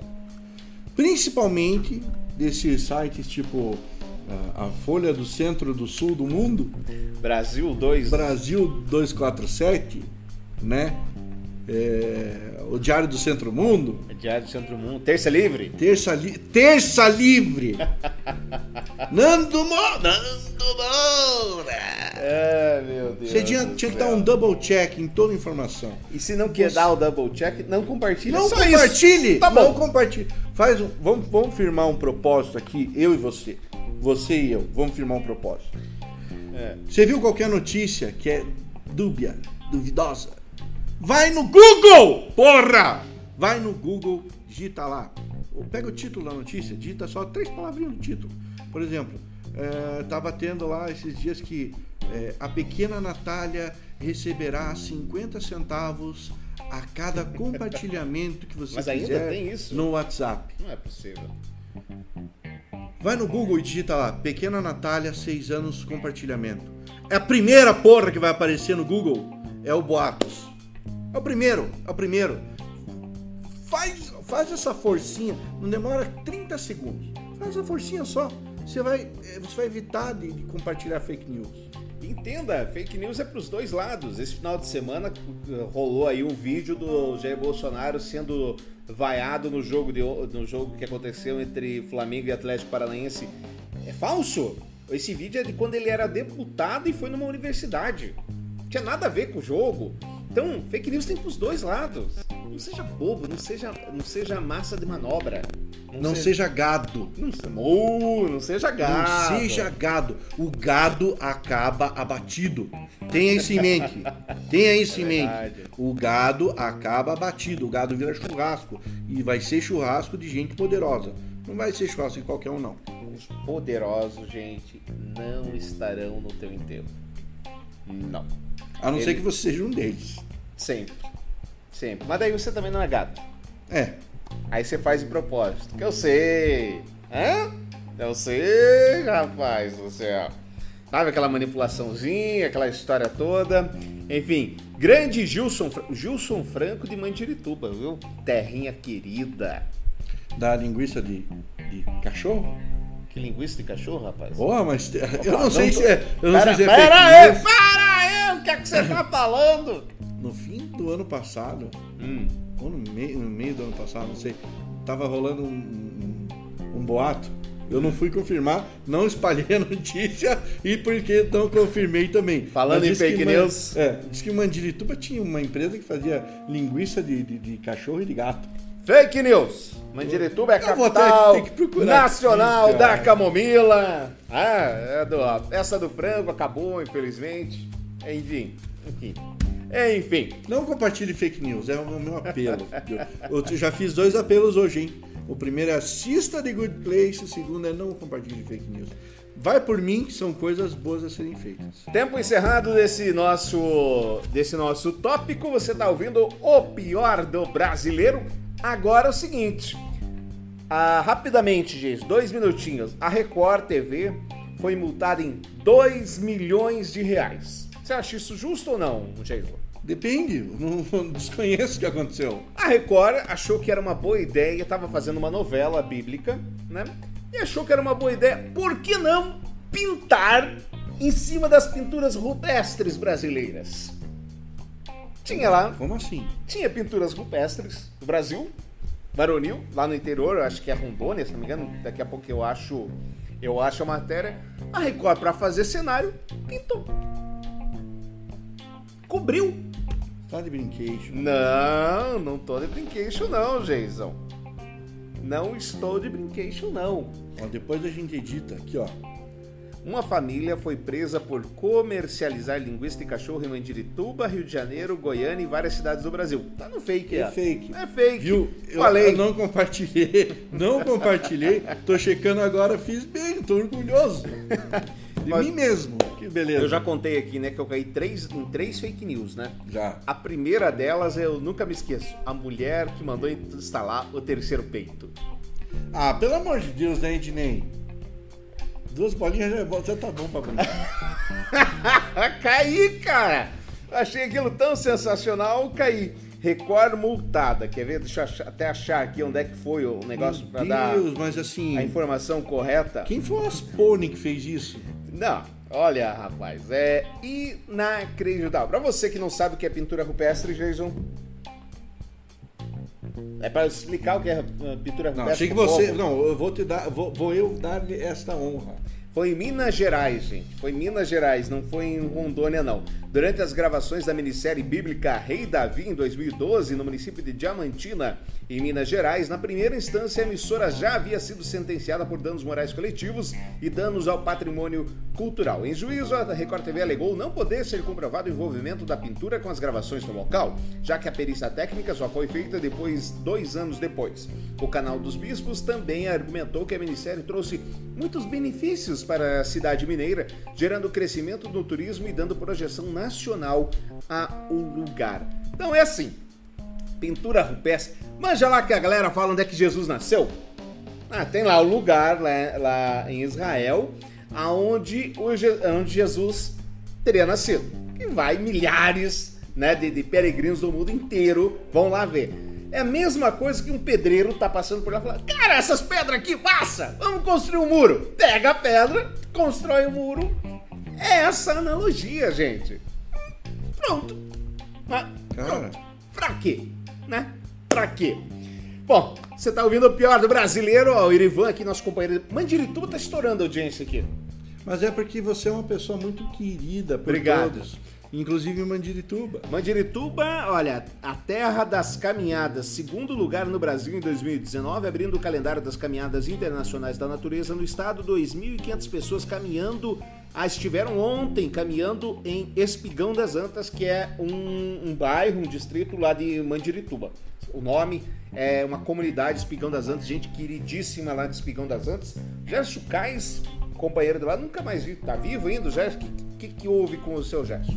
Principalmente desses sites tipo ah, a Folha do Centro do Sul do Mundo, Brasil 2. Brasil 247, né? É, o Diário do Centro Mundo. Diário do Centro Mundo. Terça Livre. Terça, li Terça Livre. (laughs) Nando Moura. Nando Moura. É, meu Deus. Você tinha, tinha que dar um double check em toda a informação. E se não quer dar o double check, não compartilhe. Não Só compartilhe! Isso. Tá Não bom. compartilhe. Faz um, vamos, vamos firmar um propósito aqui, eu e você. Você e eu. Vamos firmar um propósito. É. Você viu qualquer notícia que é dúbia, duvidosa? Vai no Google, porra! Vai no Google, digita lá. Ou Pega o título da notícia, digita só três palavrinhas no título. Por exemplo, é, tava tendo lá esses dias que é, a pequena Natália receberá 50 centavos a cada compartilhamento que você Mas fizer no WhatsApp. Não é possível. Vai no Google e digita lá, Pequena Natália, 6 anos, compartilhamento. É a primeira porra que vai aparecer no Google, é o Boatos. É o primeiro, é o primeiro. Faz, faz essa forcinha, não demora 30 segundos. Faz essa forcinha só. Você vai, eh, você vai evitar de, de compartilhar fake news. Entenda, fake news é pros dois lados. Esse final de semana uh, rolou aí um vídeo do Jair Bolsonaro sendo vaiado no jogo, de, no jogo que aconteceu entre Flamengo e Atlético Paranaense. É falso! Esse vídeo é de quando ele era deputado e foi numa universidade. Não tinha nada a ver com o jogo. Então, fake news tem pros dois lados. Não seja bobo, não seja, não seja massa de manobra. Não seja gado. Não, se- não, não seja gato. Não seja gado. O gado acaba abatido. Tenha isso em mente. Tenha isso em mente. O gado acaba abatido. O gado vira churrasco. E vai ser churrasco de gente poderosa. Não vai ser churrasco de qualquer um, não. Os poderosos, gente, não estarão no teu enterro. Não. A não Ele- ser que você seja um deles. Sempre. Sempre. Mas daí você também não é gato. É. Aí você faz de propósito. Que eu sei. Hã? Eu sei, rapaz do céu. Sabe aquela manipulaçãozinha, aquela história toda. Enfim, grande Gilson, Gilson Franco de Mandirituba, viu? Terrinha querida. Da linguiça de, de cachorro? Que linguiça de cachorro, rapaz. Boa, mas te- eu Opa, não sei tô- se é. Eu não Pera, sei se é pera aí, para aí, o que é que você tá falando? No fim do ano passado, Hum, ou no meio, no meio do ano passado, não sei, tava rolando um, um, um boato. Eu não fui confirmar, não espalhei a (laughs) notícia e porque não confirmei também. Falando Mas em fake news. É, diz que Mandirituba tinha uma empresa que fazia linguiça de, de, de cachorro e de gato. Fake news. Mandirituba é a ter- capital ter procurar nacional aqui, da camomila. Ah, é do, a festa do frango acabou, infelizmente. Enfim, enfim. Enfim. Não compartilhe fake news, é o meu apelo. (laughs) eu, já fiz dois apelos hoje, hein? O primeiro é assista The Good Place, o segundo é não compartilhe fake news. Vai por mim, que são coisas boas a serem feitas. Tempo encerrado desse nosso, desse nosso tópico. Você tá ouvindo o pior do brasileiro. Agora é o seguinte. Ah, rapidamente, gente, dois minutinhos. A Record TV foi multada em 2 milhões de reais. Você acha isso justo ou não, Jason? Depende, (laughs) não desconheço o que aconteceu. A Record achou que era uma boa ideia, estava fazendo uma novela bíblica, né? E achou que era uma boa ideia, por que não pintar em cima das pinturas rupestres brasileiras? Tinha lá, Como assim? tinha pinturas rupestres do Brasil, varonil, lá no interior, eu acho que é Rondônia, se não me engano, daqui a pouco eu acho, eu acho a matéria. A Record, para fazer cenário, pintou. Cobriu. Tá de brinquedo. Não, não tô de brinquedo não, Jason. Não estou de brinquedo não. Ó, depois a gente edita aqui, ó. Uma família foi presa por comercializar linguiça de cachorro em Mandirituba, Rio de Janeiro, Goiânia e várias cidades do Brasil. Tá no fake, É fake. É fake. Viu? Eu, Falei. eu não compartilhei, não compartilhei. Tô checando agora, fiz bem, tô orgulhoso. De Mas- mim mesmo. Que beleza. Eu já contei aqui, né, que eu caí três, em três fake news, né? Já. A primeira delas eu nunca me esqueço. A mulher que mandou instalar o terceiro peito. Ah, pelo amor de Deus, né, Ednei? Duas bolinhas já, é já tá bom pra brincar. (laughs) caí, cara! Achei aquilo tão sensacional, caí. Record multada. Quer ver? Deixa eu até achar aqui onde é que foi o negócio pra Meu dar mas assim. a informação correta. Quem foi o Aspone que fez isso? Não, olha, rapaz, é inacreditável. Pra você que não sabe o que é pintura rupestre, Jason, É pra explicar o que é uh, pintura Não, rupestre achei que você. povo. Não, eu vou te dar. Vou, vou eu dar esta honra. Foi em Minas Gerais, gente. Foi em Minas Gerais, não foi em Rondônia, não. Durante as gravações da minissérie bíblica Rei Davi, em 2012, no município de Diamantina, em Minas Gerais, na primeira instância, a emissora já havia sido sentenciada por danos morais coletivos e danos ao patrimônio cultural. Em juízo, a Record TV alegou não poder ser comprovado o envolvimento da pintura com as gravações no local, já que a perícia técnica só foi feita depois, dois anos depois. O canal dos Bispos também argumentou que a minissérie trouxe muitos benefícios para a cidade mineira, gerando crescimento no turismo e dando projeção nacional ao lugar. Então é assim, pintura rupestre. Manja lá que a galera fala onde é que Jesus nasceu? Ah, tem lá o lugar lá em Israel, aonde, o, onde Jesus teria nascido. E vai milhares né, de, de peregrinos do mundo inteiro vão lá ver. É a mesma coisa que um pedreiro tá passando por lá e fala: Cara, essas pedras aqui, passa! Vamos construir um muro. Pega a pedra, constrói o muro. É essa analogia, gente. Pronto. Mas, Cara. pronto. Pra quê? Né? Pra quê? Bom, você tá ouvindo o pior do brasileiro, ó, o Irivan aqui, nosso companheiro. Mandirituba tá estourando a audiência aqui. Mas é porque você é uma pessoa muito querida por Obrigado. todos. Inclusive Mandirituba. Mandirituba, olha, a terra das caminhadas, segundo lugar no Brasil em 2019, abrindo o calendário das caminhadas internacionais da natureza no estado, 2.500 pessoas caminhando, ah, estiveram ontem caminhando em Espigão das Antas, que é um, um bairro, um distrito lá de Mandirituba. O nome é uma comunidade Espigão das Antas, gente queridíssima lá de Espigão das Antas. Gerson Cais, companheiro de lá, nunca mais vi, tá vivo ainda, o Gerson? O que, que, que houve com o seu Gerson?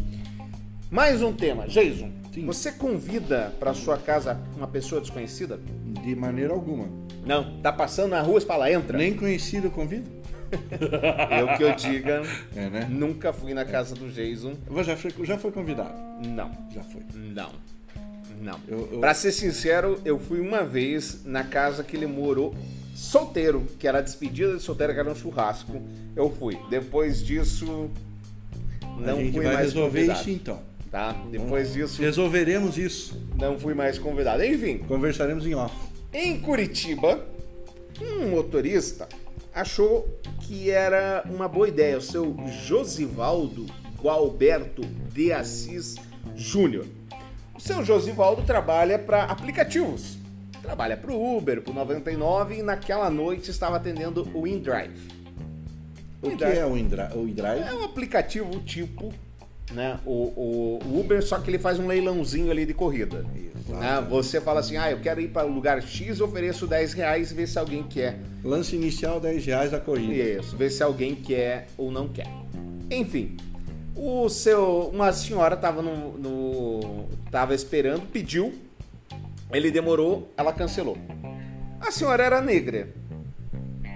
Mais um tema. Jason, Sim. você convida para sua casa uma pessoa desconhecida? De maneira alguma. Não. Tá passando na rua e fala, entra. Nem conhecido eu convido? (laughs) Eu que eu diga, É, né? nunca fui na casa do Jason. Você já foi, já foi convidado? Não. Já foi. Não. Não. Eu- eu- Pra ser sincero, eu fui uma vez na casa que ele morou solteiro, que era a despedida de solteiro, que era um churrasco. Eu fui. Depois disso, não a gente fui vai mais resolver convidado. isso então. Tá? Depois disso, Resolveremos isso. não fui mais convidado. Enfim, Conversaremos em off. Em Curitiba, um motorista achou que era uma boa ideia o seu Josivaldo Gualberto de Assis Júnior. O seu Josivaldo trabalha para aplicativos. Trabalha para o Uber, para o 99 e naquela noite estava atendendo o InDrive. O que é o iDrive? É um aplicativo tipo né, o, o- Uber, só que ele faz um leilãozinho ali de corrida. Né? Você fala assim, ah, eu quero ir para o lugar X, ofereço 10 reais e vê se alguém quer. Lance inicial 10 reais da corrida. Isso, ver se alguém quer ou não quer. Enfim, o seu, uma senhora estava no, no, tava esperando, pediu, ele demorou, ela cancelou. A senhora era negra.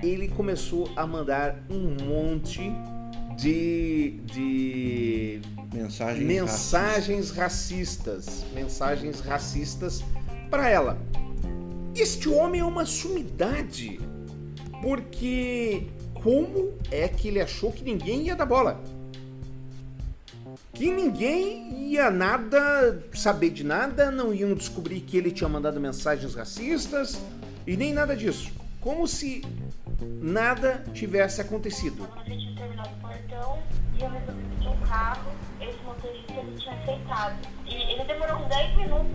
Ele começou a mandar um monte de, de Mensagem. mensagens racistas, mensagens racistas para ela. Este homem é uma sumidade, porque como é que ele achou que ninguém ia dar bola? Que ninguém ia nada saber de nada, não iam descobrir que ele tinha mandado mensagens racistas e nem nada disso. Como se nada tivesse acontecido. Quando eu tinha terminado o portão e eu resolvi pedir um carro, esse motorista ele tinha aceitado. E ele demorou uns 10 minutos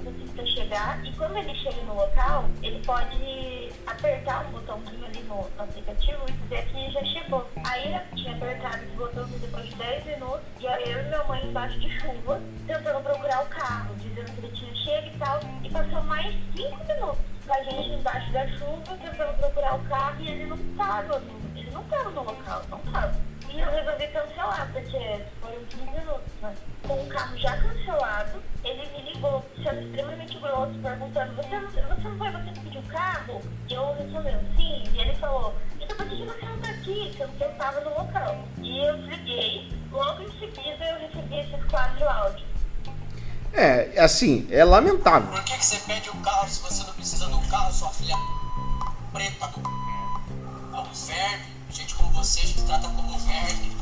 chegar e quando ele chega no local, ele pode apertar um botãozinho ali no, aplicativo e dizer que já chegou. Aí ele tinha apertado esse botãozinho depois de 10 minutos e eu e minha mãe embaixo de chuva tentando procurar o carro, dizendo que ele tinha chego e tal. E passou mais 5 minutos com a gente embaixo da chuva tentando procurar o carro e ele não tava no, ele não tava no local, não tava. E eu resolvi cancelar, porque foram 15 minutos, né? Com o carro já cancelado, ligou, sendo extremamente grosso, perguntando, você não, você não foi você que pediu o carro? E eu respondendo, sim. E ele falou, então por que você não tá aqui? Sendo que eu tava no local. E eu liguei, logo em seguida eu recebi esses quatro áudios. É, assim, é lamentável. Por que, que você pede o carro se você não precisa do carro, sua filha preta do é um verme? Gente como você, a gente trata como verme,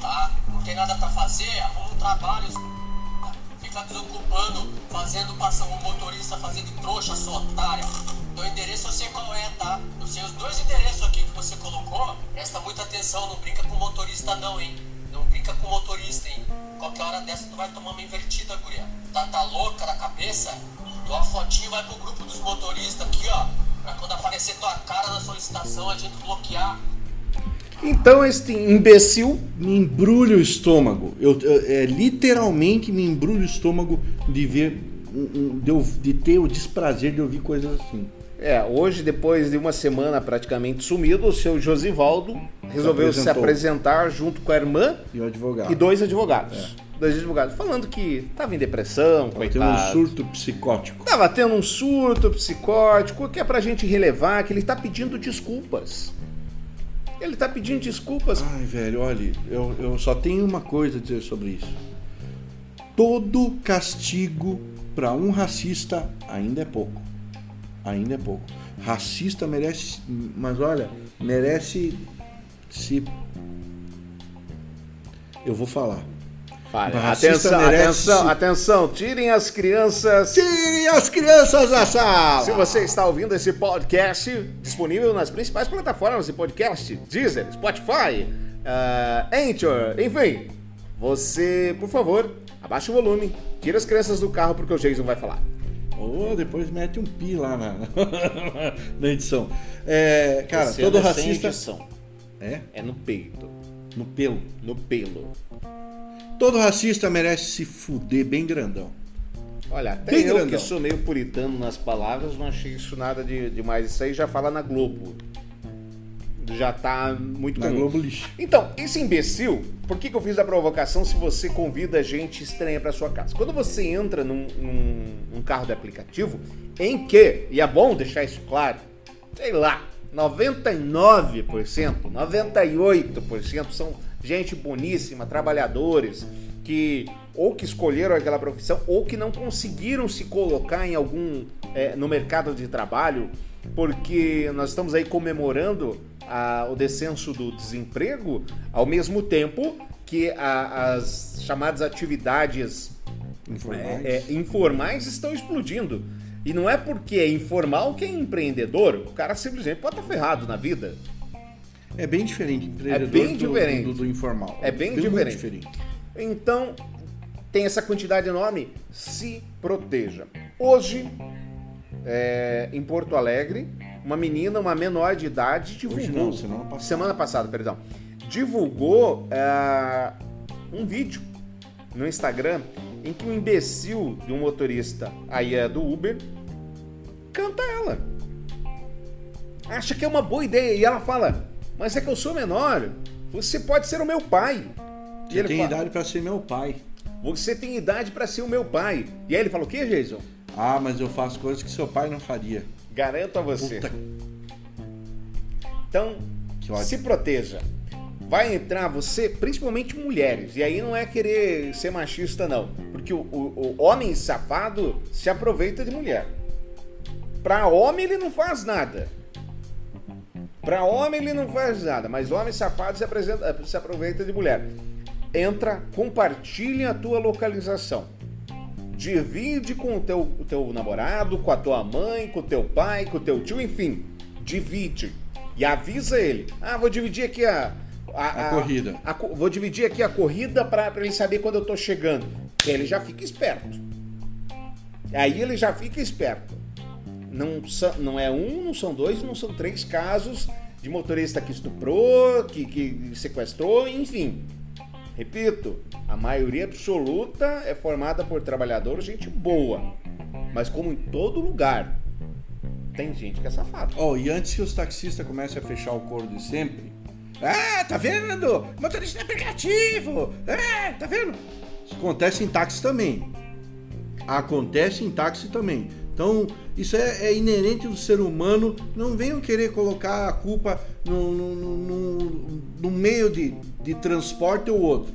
tá? Não tem nada pra fazer, arruma um trabalho, fica desocupando, fazendo passar um motorista fazendo trouxa, sua otária. Teu endereço eu sei qual é, tá? Eu sei os dois endereços aqui que você colocou. Presta muita atenção, não brinca com motorista não, hein? Não brinca com motorista, hein? Qualquer hora dessa tu vai tomar uma invertida, guria. Tá, tá louca da cabeça? Tua fotinho vai pro grupo dos motoristas aqui, ó. Pra quando aparecer tua cara na solicitação, a gente bloquear. Então este imbecil Me embrulha o estômago. Eu, eu- é, literalmente me embrulha o estômago de ver, um- um- de, eu- de ter o desprazer de ouvir coisas assim. É, hoje, depois de uma semana praticamente sumido, o seu Josivaldo resolveu se apresentou. apresentar junto com a irmã E o advogado. e dois advogados. Dois advogados, falando que tava em depressão, um coitado. surto psicótico. Tava tendo um surto psicótico, que é pra gente relevar que ele tá pedindo desculpas. Ele tá pedindo desculpas. Ai, velho, olha, eu, eu só tenho uma coisa a dizer sobre isso. Todo castigo para um racista ainda é pouco. Ainda é pouco. Racista merece, mas olha, merece se. Eu vou falar. Fale. Atenção, merece atenção, atenção, tirem as crianças. Tire as crianças da sala! Se você está ouvindo esse podcast, disponível nas principais plataformas de podcast, Deezer, Spotify, ah, Anchor, enfim, você, por favor, abaixa o volume, tira as crianças do carro porque o Jason vai falar. Ou depois mete um pi lá na, (laughs) na edição. É, cara, Esse todo é racista. É? é no peito, No pelo. no pelo. Todo racista merece se fuder bem grandão. Olha, até Bem eu grandão. que sou meio puritano nas palavras, não achei isso nada de demais. Isso aí já fala na Globo. Já tá muito Na comum. Globo Lixo. Então, esse imbecil, por que, que eu fiz a provocação se você convida gente estranha para sua casa? Quando você entra num, num- num carro de aplicativo, em que, e é bom deixar isso claro, sei lá, 99%, 98% são gente boníssima, trabalhadores, que ou que escolheram aquela profissão ou que não conseguiram se colocar em algum eh, no mercado de trabalho, porque nós estamos aí comemorando a- o descenso do desemprego, ao mesmo tempo que a- as chamadas atividades Informais. é, é, informais estão explodindo. E não é porque é informal que é empreendedor. O cara simplesmente pode estar ferrado na vida. É bem diferente, empreendedor bem do- diferente. Do, do informal. É bem muito diferente. diferente. Então, tem essa quantidade enorme. Se proteja. Hoje, é, em Porto Alegre, uma menina, uma menor de idade, divulgou. Hoje não, semana passada. Semana passada, perdão. Divulgou é, um vídeo no Instagram em que um imbecil de um motorista aí é do Uber canta ela. Acha que é uma boa ideia. E ela fala: Mas é que eu sou menor. Você pode ser o meu pai. E Você ele tem fala, idade pra ser meu pai. Você tem idade para ser o meu pai. E aí ele fala: O que, Jason? Ah, mas eu faço coisas que seu pai não faria. Garanto a você. Puta Então, se proteja. Vai entrar você, principalmente mulheres. E aí não é querer ser machista, não. Porque o, o- o homem safado se aproveita de mulher. Pra homem ele não faz nada. Pra homem ele não faz nada. Mas homem safado se, apresenta- se aproveita de mulher. Entra, compartilha a tua localização. Divide com o teu, o teu namorado, com a tua mãe, com o teu pai, com o teu tio, enfim. Divide. E avisa ele. Ah, vou dividir aqui a. A corrida. a co- vou dividir aqui a corrida para ele saber quando eu tô chegando. Ele já fica esperto. Aí ele já fica esperto. Não, são- não é um, não são dois, não são três casos de motorista que estuprou, que, que sequestrou, enfim. Repito, a maioria absoluta é formada por trabalhadores, gente boa. Mas como em todo lugar, tem gente que é safado. Oh, e antes que os taxistas comecem a fechar o coro de sempre. Ah, tá vendo? Motorista de aplicativo! É, tá vendo? Isso acontece em táxi também. Acontece em táxi também. Então, isso é, é inerente do ser humano. Não venham querer colocar a culpa no, no, no- no- meio de, de transporte ou outro.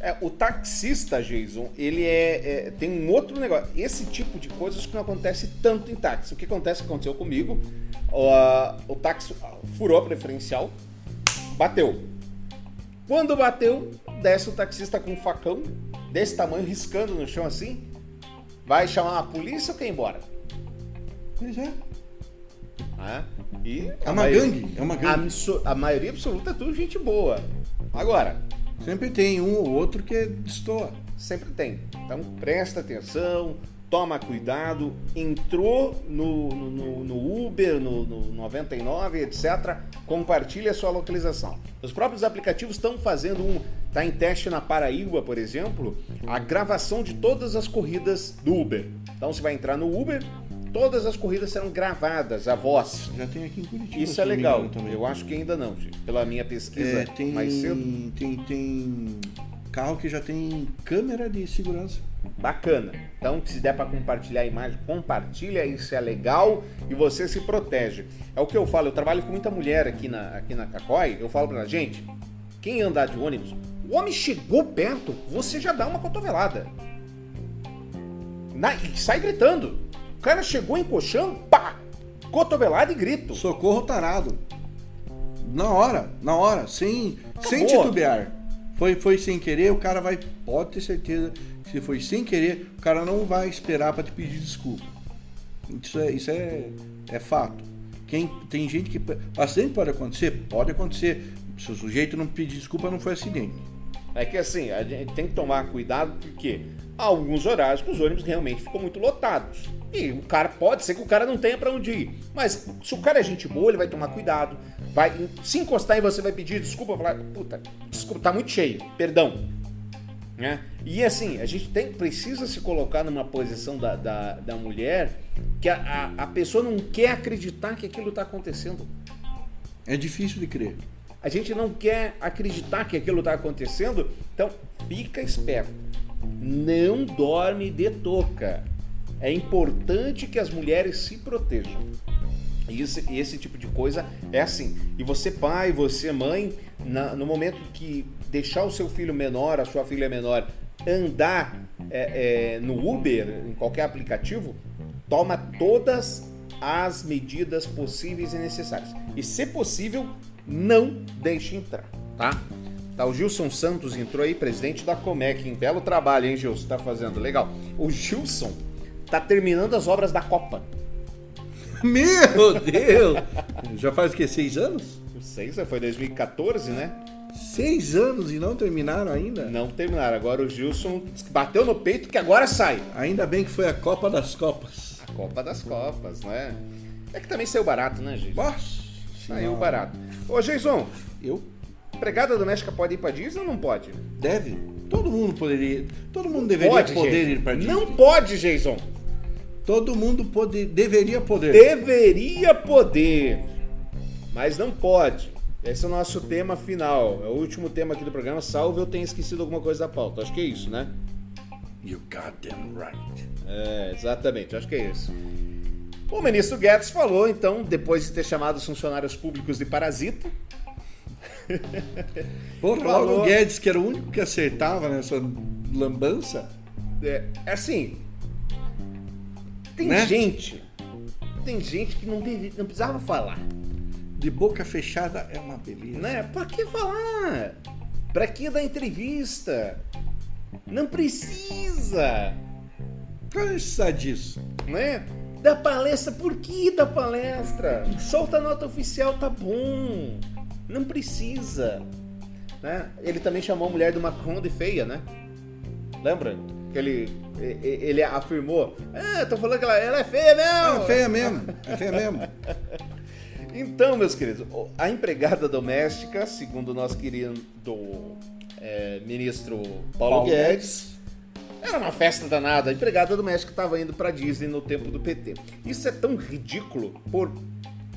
É, o taxista, Jason, ele é, é- tem um outro negócio. Esse tipo de coisas que não acontece tanto em táxi. O que acontece, aconteceu comigo. O, o táxi furou a preferencial, bateu. Quando bateu, desce o taxista com um facão desse tamanho, riscando no chão assim. Vai chamar a polícia ou quer ir embora? Pois é. Né? E É a uma maioria- gangue, é uma A, gangue. abso- a maioria absoluta é tudo gente boa. Agora, Sempre tem um ou outro que destoa. sempre tem. Então presta atenção, toma cuidado. Entrou no, no- no- no Uber, no, no 99, etc. Compartilhe a sua localização. Os próprios aplicativos estão fazendo um. Está em teste na Paraíba, por exemplo, a gravação de todas as corridas do Uber. Então você vai entrar no Uber, todas as corridas serão gravadas, a voz. Já tem aqui em Curitiba. Isso é legal. também. Eu acho que ainda não, gente. Pela minha pesquisa É, tem, mais cedo. tem, tem carro que já tem câmera de segurança. Bacana. Então, se der para compartilhar a imagem, compartilha, isso é legal e você se protege. É o que eu falo, eu trabalho com muita mulher aqui na, aqui na Cacói, eu falo pra ela, gente, quem andar de ônibus, o homem chegou perto, você já dá uma cotovelada. Na- e sai gritando. O cara chegou encoxando, pá! Cotovelada e grito. Socorro tarado. Na hora, na hora, sem, sem titubear. Foi, foi sem querer, o cara vai. Pode ter certeza. Se foi sem querer, o cara não vai esperar pra te pedir desculpa. Isso é, isso é, é fato. Quem, tem gente que. Acidente pode acontecer? Pode acontecer. Se o sujeito não pedir desculpa, não foi acidente. É que assim, a gente tem que tomar cuidado porque há alguns horários que os ônibus realmente ficam muito lotados. E o cara pode ser que o cara não tenha pra onde ir. Mas se o cara é gente boa, ele vai tomar cuidado. Vai se encostar em você, vai pedir desculpa, falar, puta, desculpa, tá muito cheio, perdão. Né? E assim, a gente tem, precisa se colocar numa posição da, da, da mulher que a, a, a pessoa não quer acreditar que aquilo tá acontecendo. É difícil de crer. A gente não quer acreditar que aquilo está acontecendo, então fica esperto. Não dorme de toca. É importante que as mulheres se protejam. E esse, esse tipo de coisa é assim. E você, pai, você, mãe, na- no momento que deixar o seu filho menor, a sua filha menor, andar é, é, no Uber, em qualquer aplicativo, toma todas as medidas possíveis e necessárias. E, se possível, não deixe entrar, tá? Tá, o Gilson Santos entrou aí, presidente da Comec, hein? Belo trabalho, hein, Gilson? Tá fazendo, legal. O Gilson tá terminando as obras da Copa. Meu Deus! Já faz o quê? Seis anos? Não sei se foi 2014, né? Seis anos e não terminaram ainda? Não terminaram. Agora o Gilson bateu no peito que agora sai. Ainda bem que foi a Copa das Copas. A Copa das Copas, né? É que também saiu barato, né, gente? Nossa! Saiu Senhora. barato. Ô, Jason, Eu? empregada doméstica pode ir pra Disney ou não pode? Deve. Todo mundo poderia. Todo mundo deveria pode, poder gente. ir para Disney. Não pode, Jason. Todo mundo pode, deveria poder. Deveria poder, mas não pode. Esse é o nosso tema final. É o último tema aqui do programa, salvo eu tenha esquecido alguma coisa da pauta. Acho que é isso, né? You got them right. É, exatamente, acho que é isso. O ministro Guedes falou, então, depois de ter chamado os funcionários públicos de parasita, (laughs) Pô, logo Falou. o Guedes, que era o único que acertava nessa lambança. é assim, tem Né? gente, tem gente que não, deve- não precisava falar, De boca fechada é uma beleza. né? Pra que falar? Pra que dar entrevista? Não precisa, Qual a necessidade disso? né? Da palestra, por que da palestra? Solta a nota oficial, tá bom. Não precisa. Né? Ele também chamou a mulher do Macron de feia, né? Lembra? Que ele, ele afirmou: É, tô falando que ela, ela é feia mesmo. É feia mesmo. É feia mesmo. (laughs) Então, meus queridos, a empregada doméstica, segundo o nosso querido é, ministro Paulo, Paulo Guedes, era uma festa danada. A empregada doméstica estava indo para Disney no tempo do PT. Isso é tão ridículo por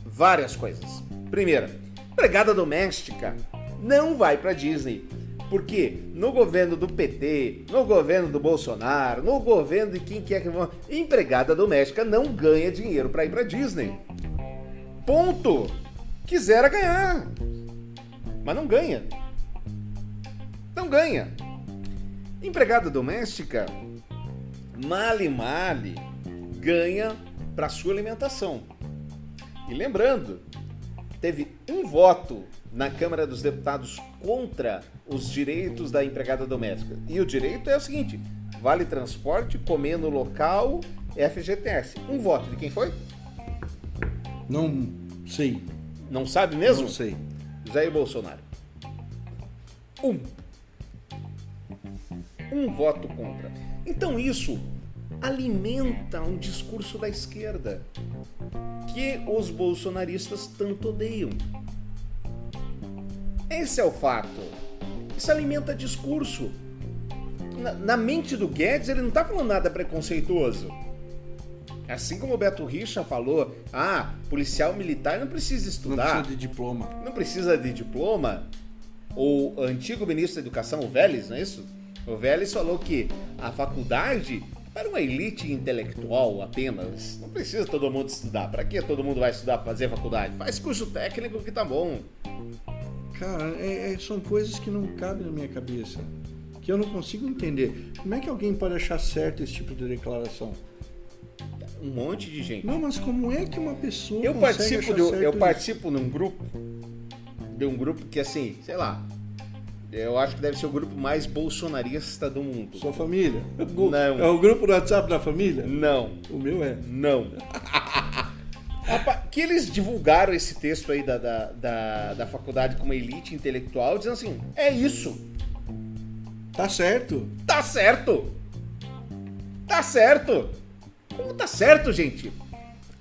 várias coisas. Primeiro, empregada doméstica não vai para Disney. Porque no governo do PT, no governo do Bolsonaro, no governo de quem quer que empregada doméstica não ganha dinheiro para ir para Disney. Ponto. Quisera ganhar. Mas não ganha. Não ganha. Empregada doméstica, male male, ganha para sua alimentação. E lembrando, teve um voto na Câmara dos Deputados contra os direitos da empregada doméstica. E o direito é o seguinte: vale transporte, comer no local, FGTS. Um voto de quem foi? Não sei. Não sabe mesmo? Não sei. Jair Bolsonaro. Um. Um voto contra. Então isso alimenta um discurso da esquerda que os bolsonaristas tanto odeiam. Esse é o fato. Isso alimenta discurso. Na, na mente do Guedes, ele não está falando nada preconceituoso. Assim como o Beto Richa falou, ah, policial militar não precisa Não estudar precisa de diploma. não precisa de diploma. O antigo ministro da Educação, o Vélez, não é isso? O Vélez falou que a faculdade para uma elite intelectual apenas. Não precisa todo mundo estudar. Para que todo mundo vai estudar fazer faculdade? Faz curso técnico que tá bom. Cara, é- é- são coisas que não cabem na minha cabeça. Que eu não consigo entender. Como é que alguém pode achar certo esse tipo de declaração? Um monte de gente. Não, mas como é que uma pessoa Eu participo, de, eu isso? participo num grupo, de um grupo que assim, sei lá, eu acho que deve ser o grupo mais bolsonarista do mundo. Sua família? Não. É o grupo do WhatsApp da família? Não, O meu é. não. (laughs) Rapaz, que eles divulgaram esse texto aí da, da, da, da faculdade como elite intelectual, dizendo assim, é isso, Tá certo. tá certo, tá certo. Como tá certo, gente?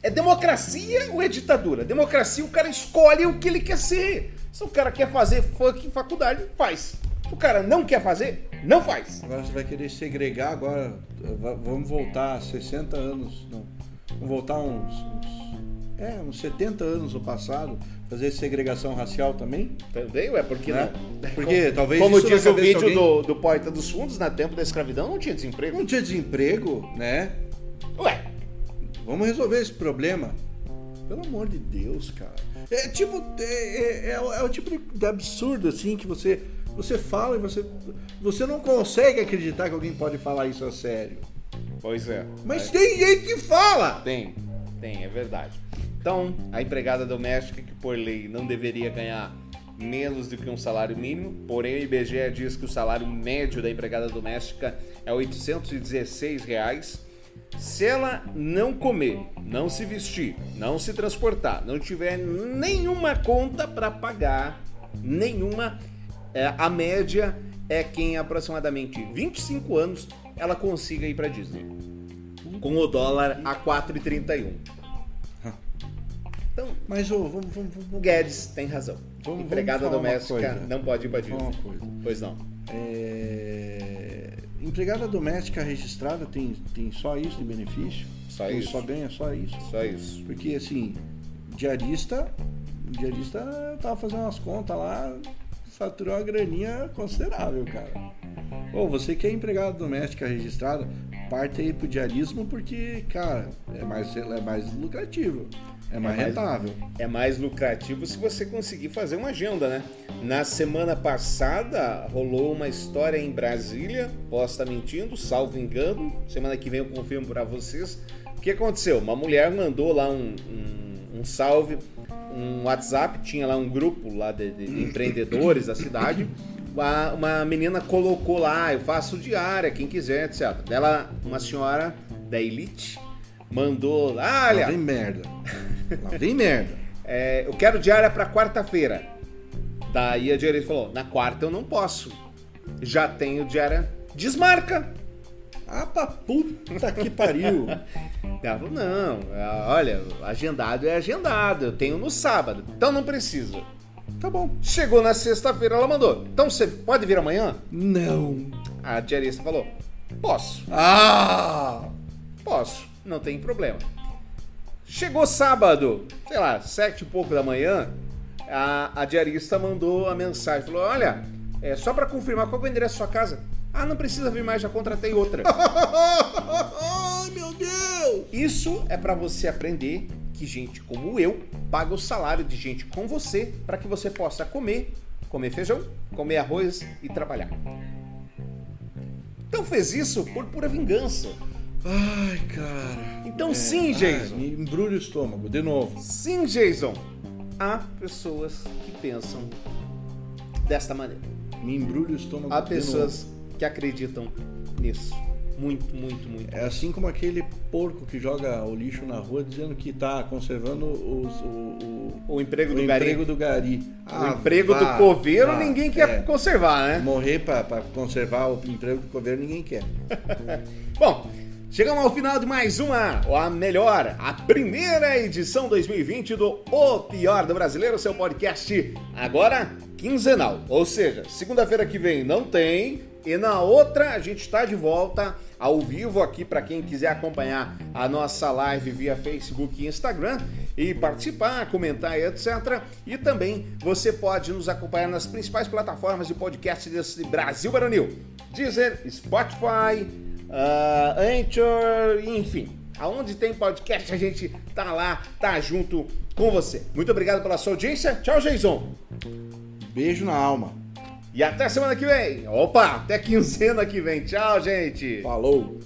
É democracia ou é ditadura? Democracia, o cara escolhe o que ele quer ser. Se o cara quer fazer funk em faculdade, faz. Se o cara não quer fazer, não faz. Agora você vai querer segregar agora. va- Vamos voltar 60 anos. Não. Vamos voltar uns, uns. É, uns 70 anos no passado. Fazer segregação racial também. Também, ué, por que Né? não? Porque Como- talvez Como diz o vídeo alguém- do, do Poeta dos Fundos, na tempo da escravidão não tinha desemprego. Não tinha desemprego, né? Ué, Vamos resolver esse problema. Pelo amor de Deus, cara. É tipo. É, é- é o- é o tipo de- de absurdo assim que você. Você fala e você. Você não consegue acreditar que alguém pode falar isso a sério. pois é. Mas tem gente que fala! Tem, tem, é verdade. Então, a empregada doméstica que por lei não deveria ganhar menos do que um salário mínimo, porém o IBGE diz que o salário médio da empregada doméstica é 816 reais. Se ela não comer, não se vestir, não se transportar, não tiver nenhuma conta para pagar, nenhuma, é, a média é que em aproximadamente 25 anos ela consiga ir para Disney com o dólar a 4,31. Mas vamos, o Guedes tem razão. Vamos- Empregada doméstica não pode ir para Disney. uma coisa. Pois não. É, Empregada doméstica registrada tem, tem só isso de benefício? Só isso. Só ganha só isso? Só isso. Porque assim, diarista, diarista tava fazendo umas contas lá, faturou uma graninha considerável, cara. Ou você que é empregada doméstica registrada, parte aí pro diarismo porque, cara, é mais, é mais lucrativo, é mais mais- rentável. É mais lucrativo se você conseguir fazer uma agenda, né? Na semana passada rolou uma história em Brasília, posso estar mentindo, salvo engano. Semana que vem eu confirmo para vocês. O que aconteceu? Uma mulher mandou lá um, um, um salve, um WhatsApp, tinha lá um grupo lá de, de- de empreendedores da cidade. Uma, uma menina colocou lá, eu faço diária, quem quiser, etc. Ela, uma senhora da Elite, mandou, Lá olha, vem merda. Lá vem merda. (laughs) é, eu quero diária para quarta-feira. Daí a diarista falou: na quarta eu não posso. Já tenho diária. Desmarca! Ah, pra puta que pariu. (laughs) Ela falou: não, olha, agendado é agendado. Eu tenho no sábado. Então não precisa. Tá bom. Chegou na sexta-feira, ela mandou: então você pode vir amanhã? Não. A diarista falou: posso. Ah! Posso, não tem problema. Chegou sábado, sei lá, sete e pouco da manhã, a, a diarista mandou a mensagem, falou, olha, é só pra confirmar qual é o endereço da sua casa. Ah, não precisa vir mais, já contratei outra. (laughs) Ai, meu Deus! Isso é pra você aprender que gente como eu paga o salário de gente como você para que você possa comer, comer feijão, comer arroz e trabalhar. Então fez isso por pura vingança. Ai, cara. Então sim, Jason. Ah, me embrulha o estômago, de novo. Sim, Jason. Há pessoas que pensam desta maneira. Me embrulha o estômago Há pessoas que acreditam nisso. Muito, muito, muito. É assim como aquele porco que joga o lixo na rua dizendo que tá conservando os- o, o, O emprego o do gari. emprego do gari. O Ah, emprego vá, do coveiro vá. ninguém quer É. conservar, né? Morrer pra conservar o emprego do coveiro ninguém quer. (laughs) Bom, chegamos ao final de mais uma, ou a melhor, a primeira edição 2020 do O Pior do Brasileiro, seu podcast agora quinzenal. Ou seja, segunda-feira que vem não tem, e na outra a gente está de volta ao vivo aqui para quem quiser acompanhar a nossa live via Facebook e Instagram e participar, comentar etc. E também você pode nos acompanhar nas principais plataformas de podcast desse Brasil Baronil. Deezer, Spotify, ah, Anchor, enfim. Aonde tem podcast, a gente tá lá, tá junto com você. Muito obrigado pela sua audiência. Tchau, Jason. Beijo na alma. E até semana que vem. Opa, até quinzena que vem. Tchau, gente. Falou!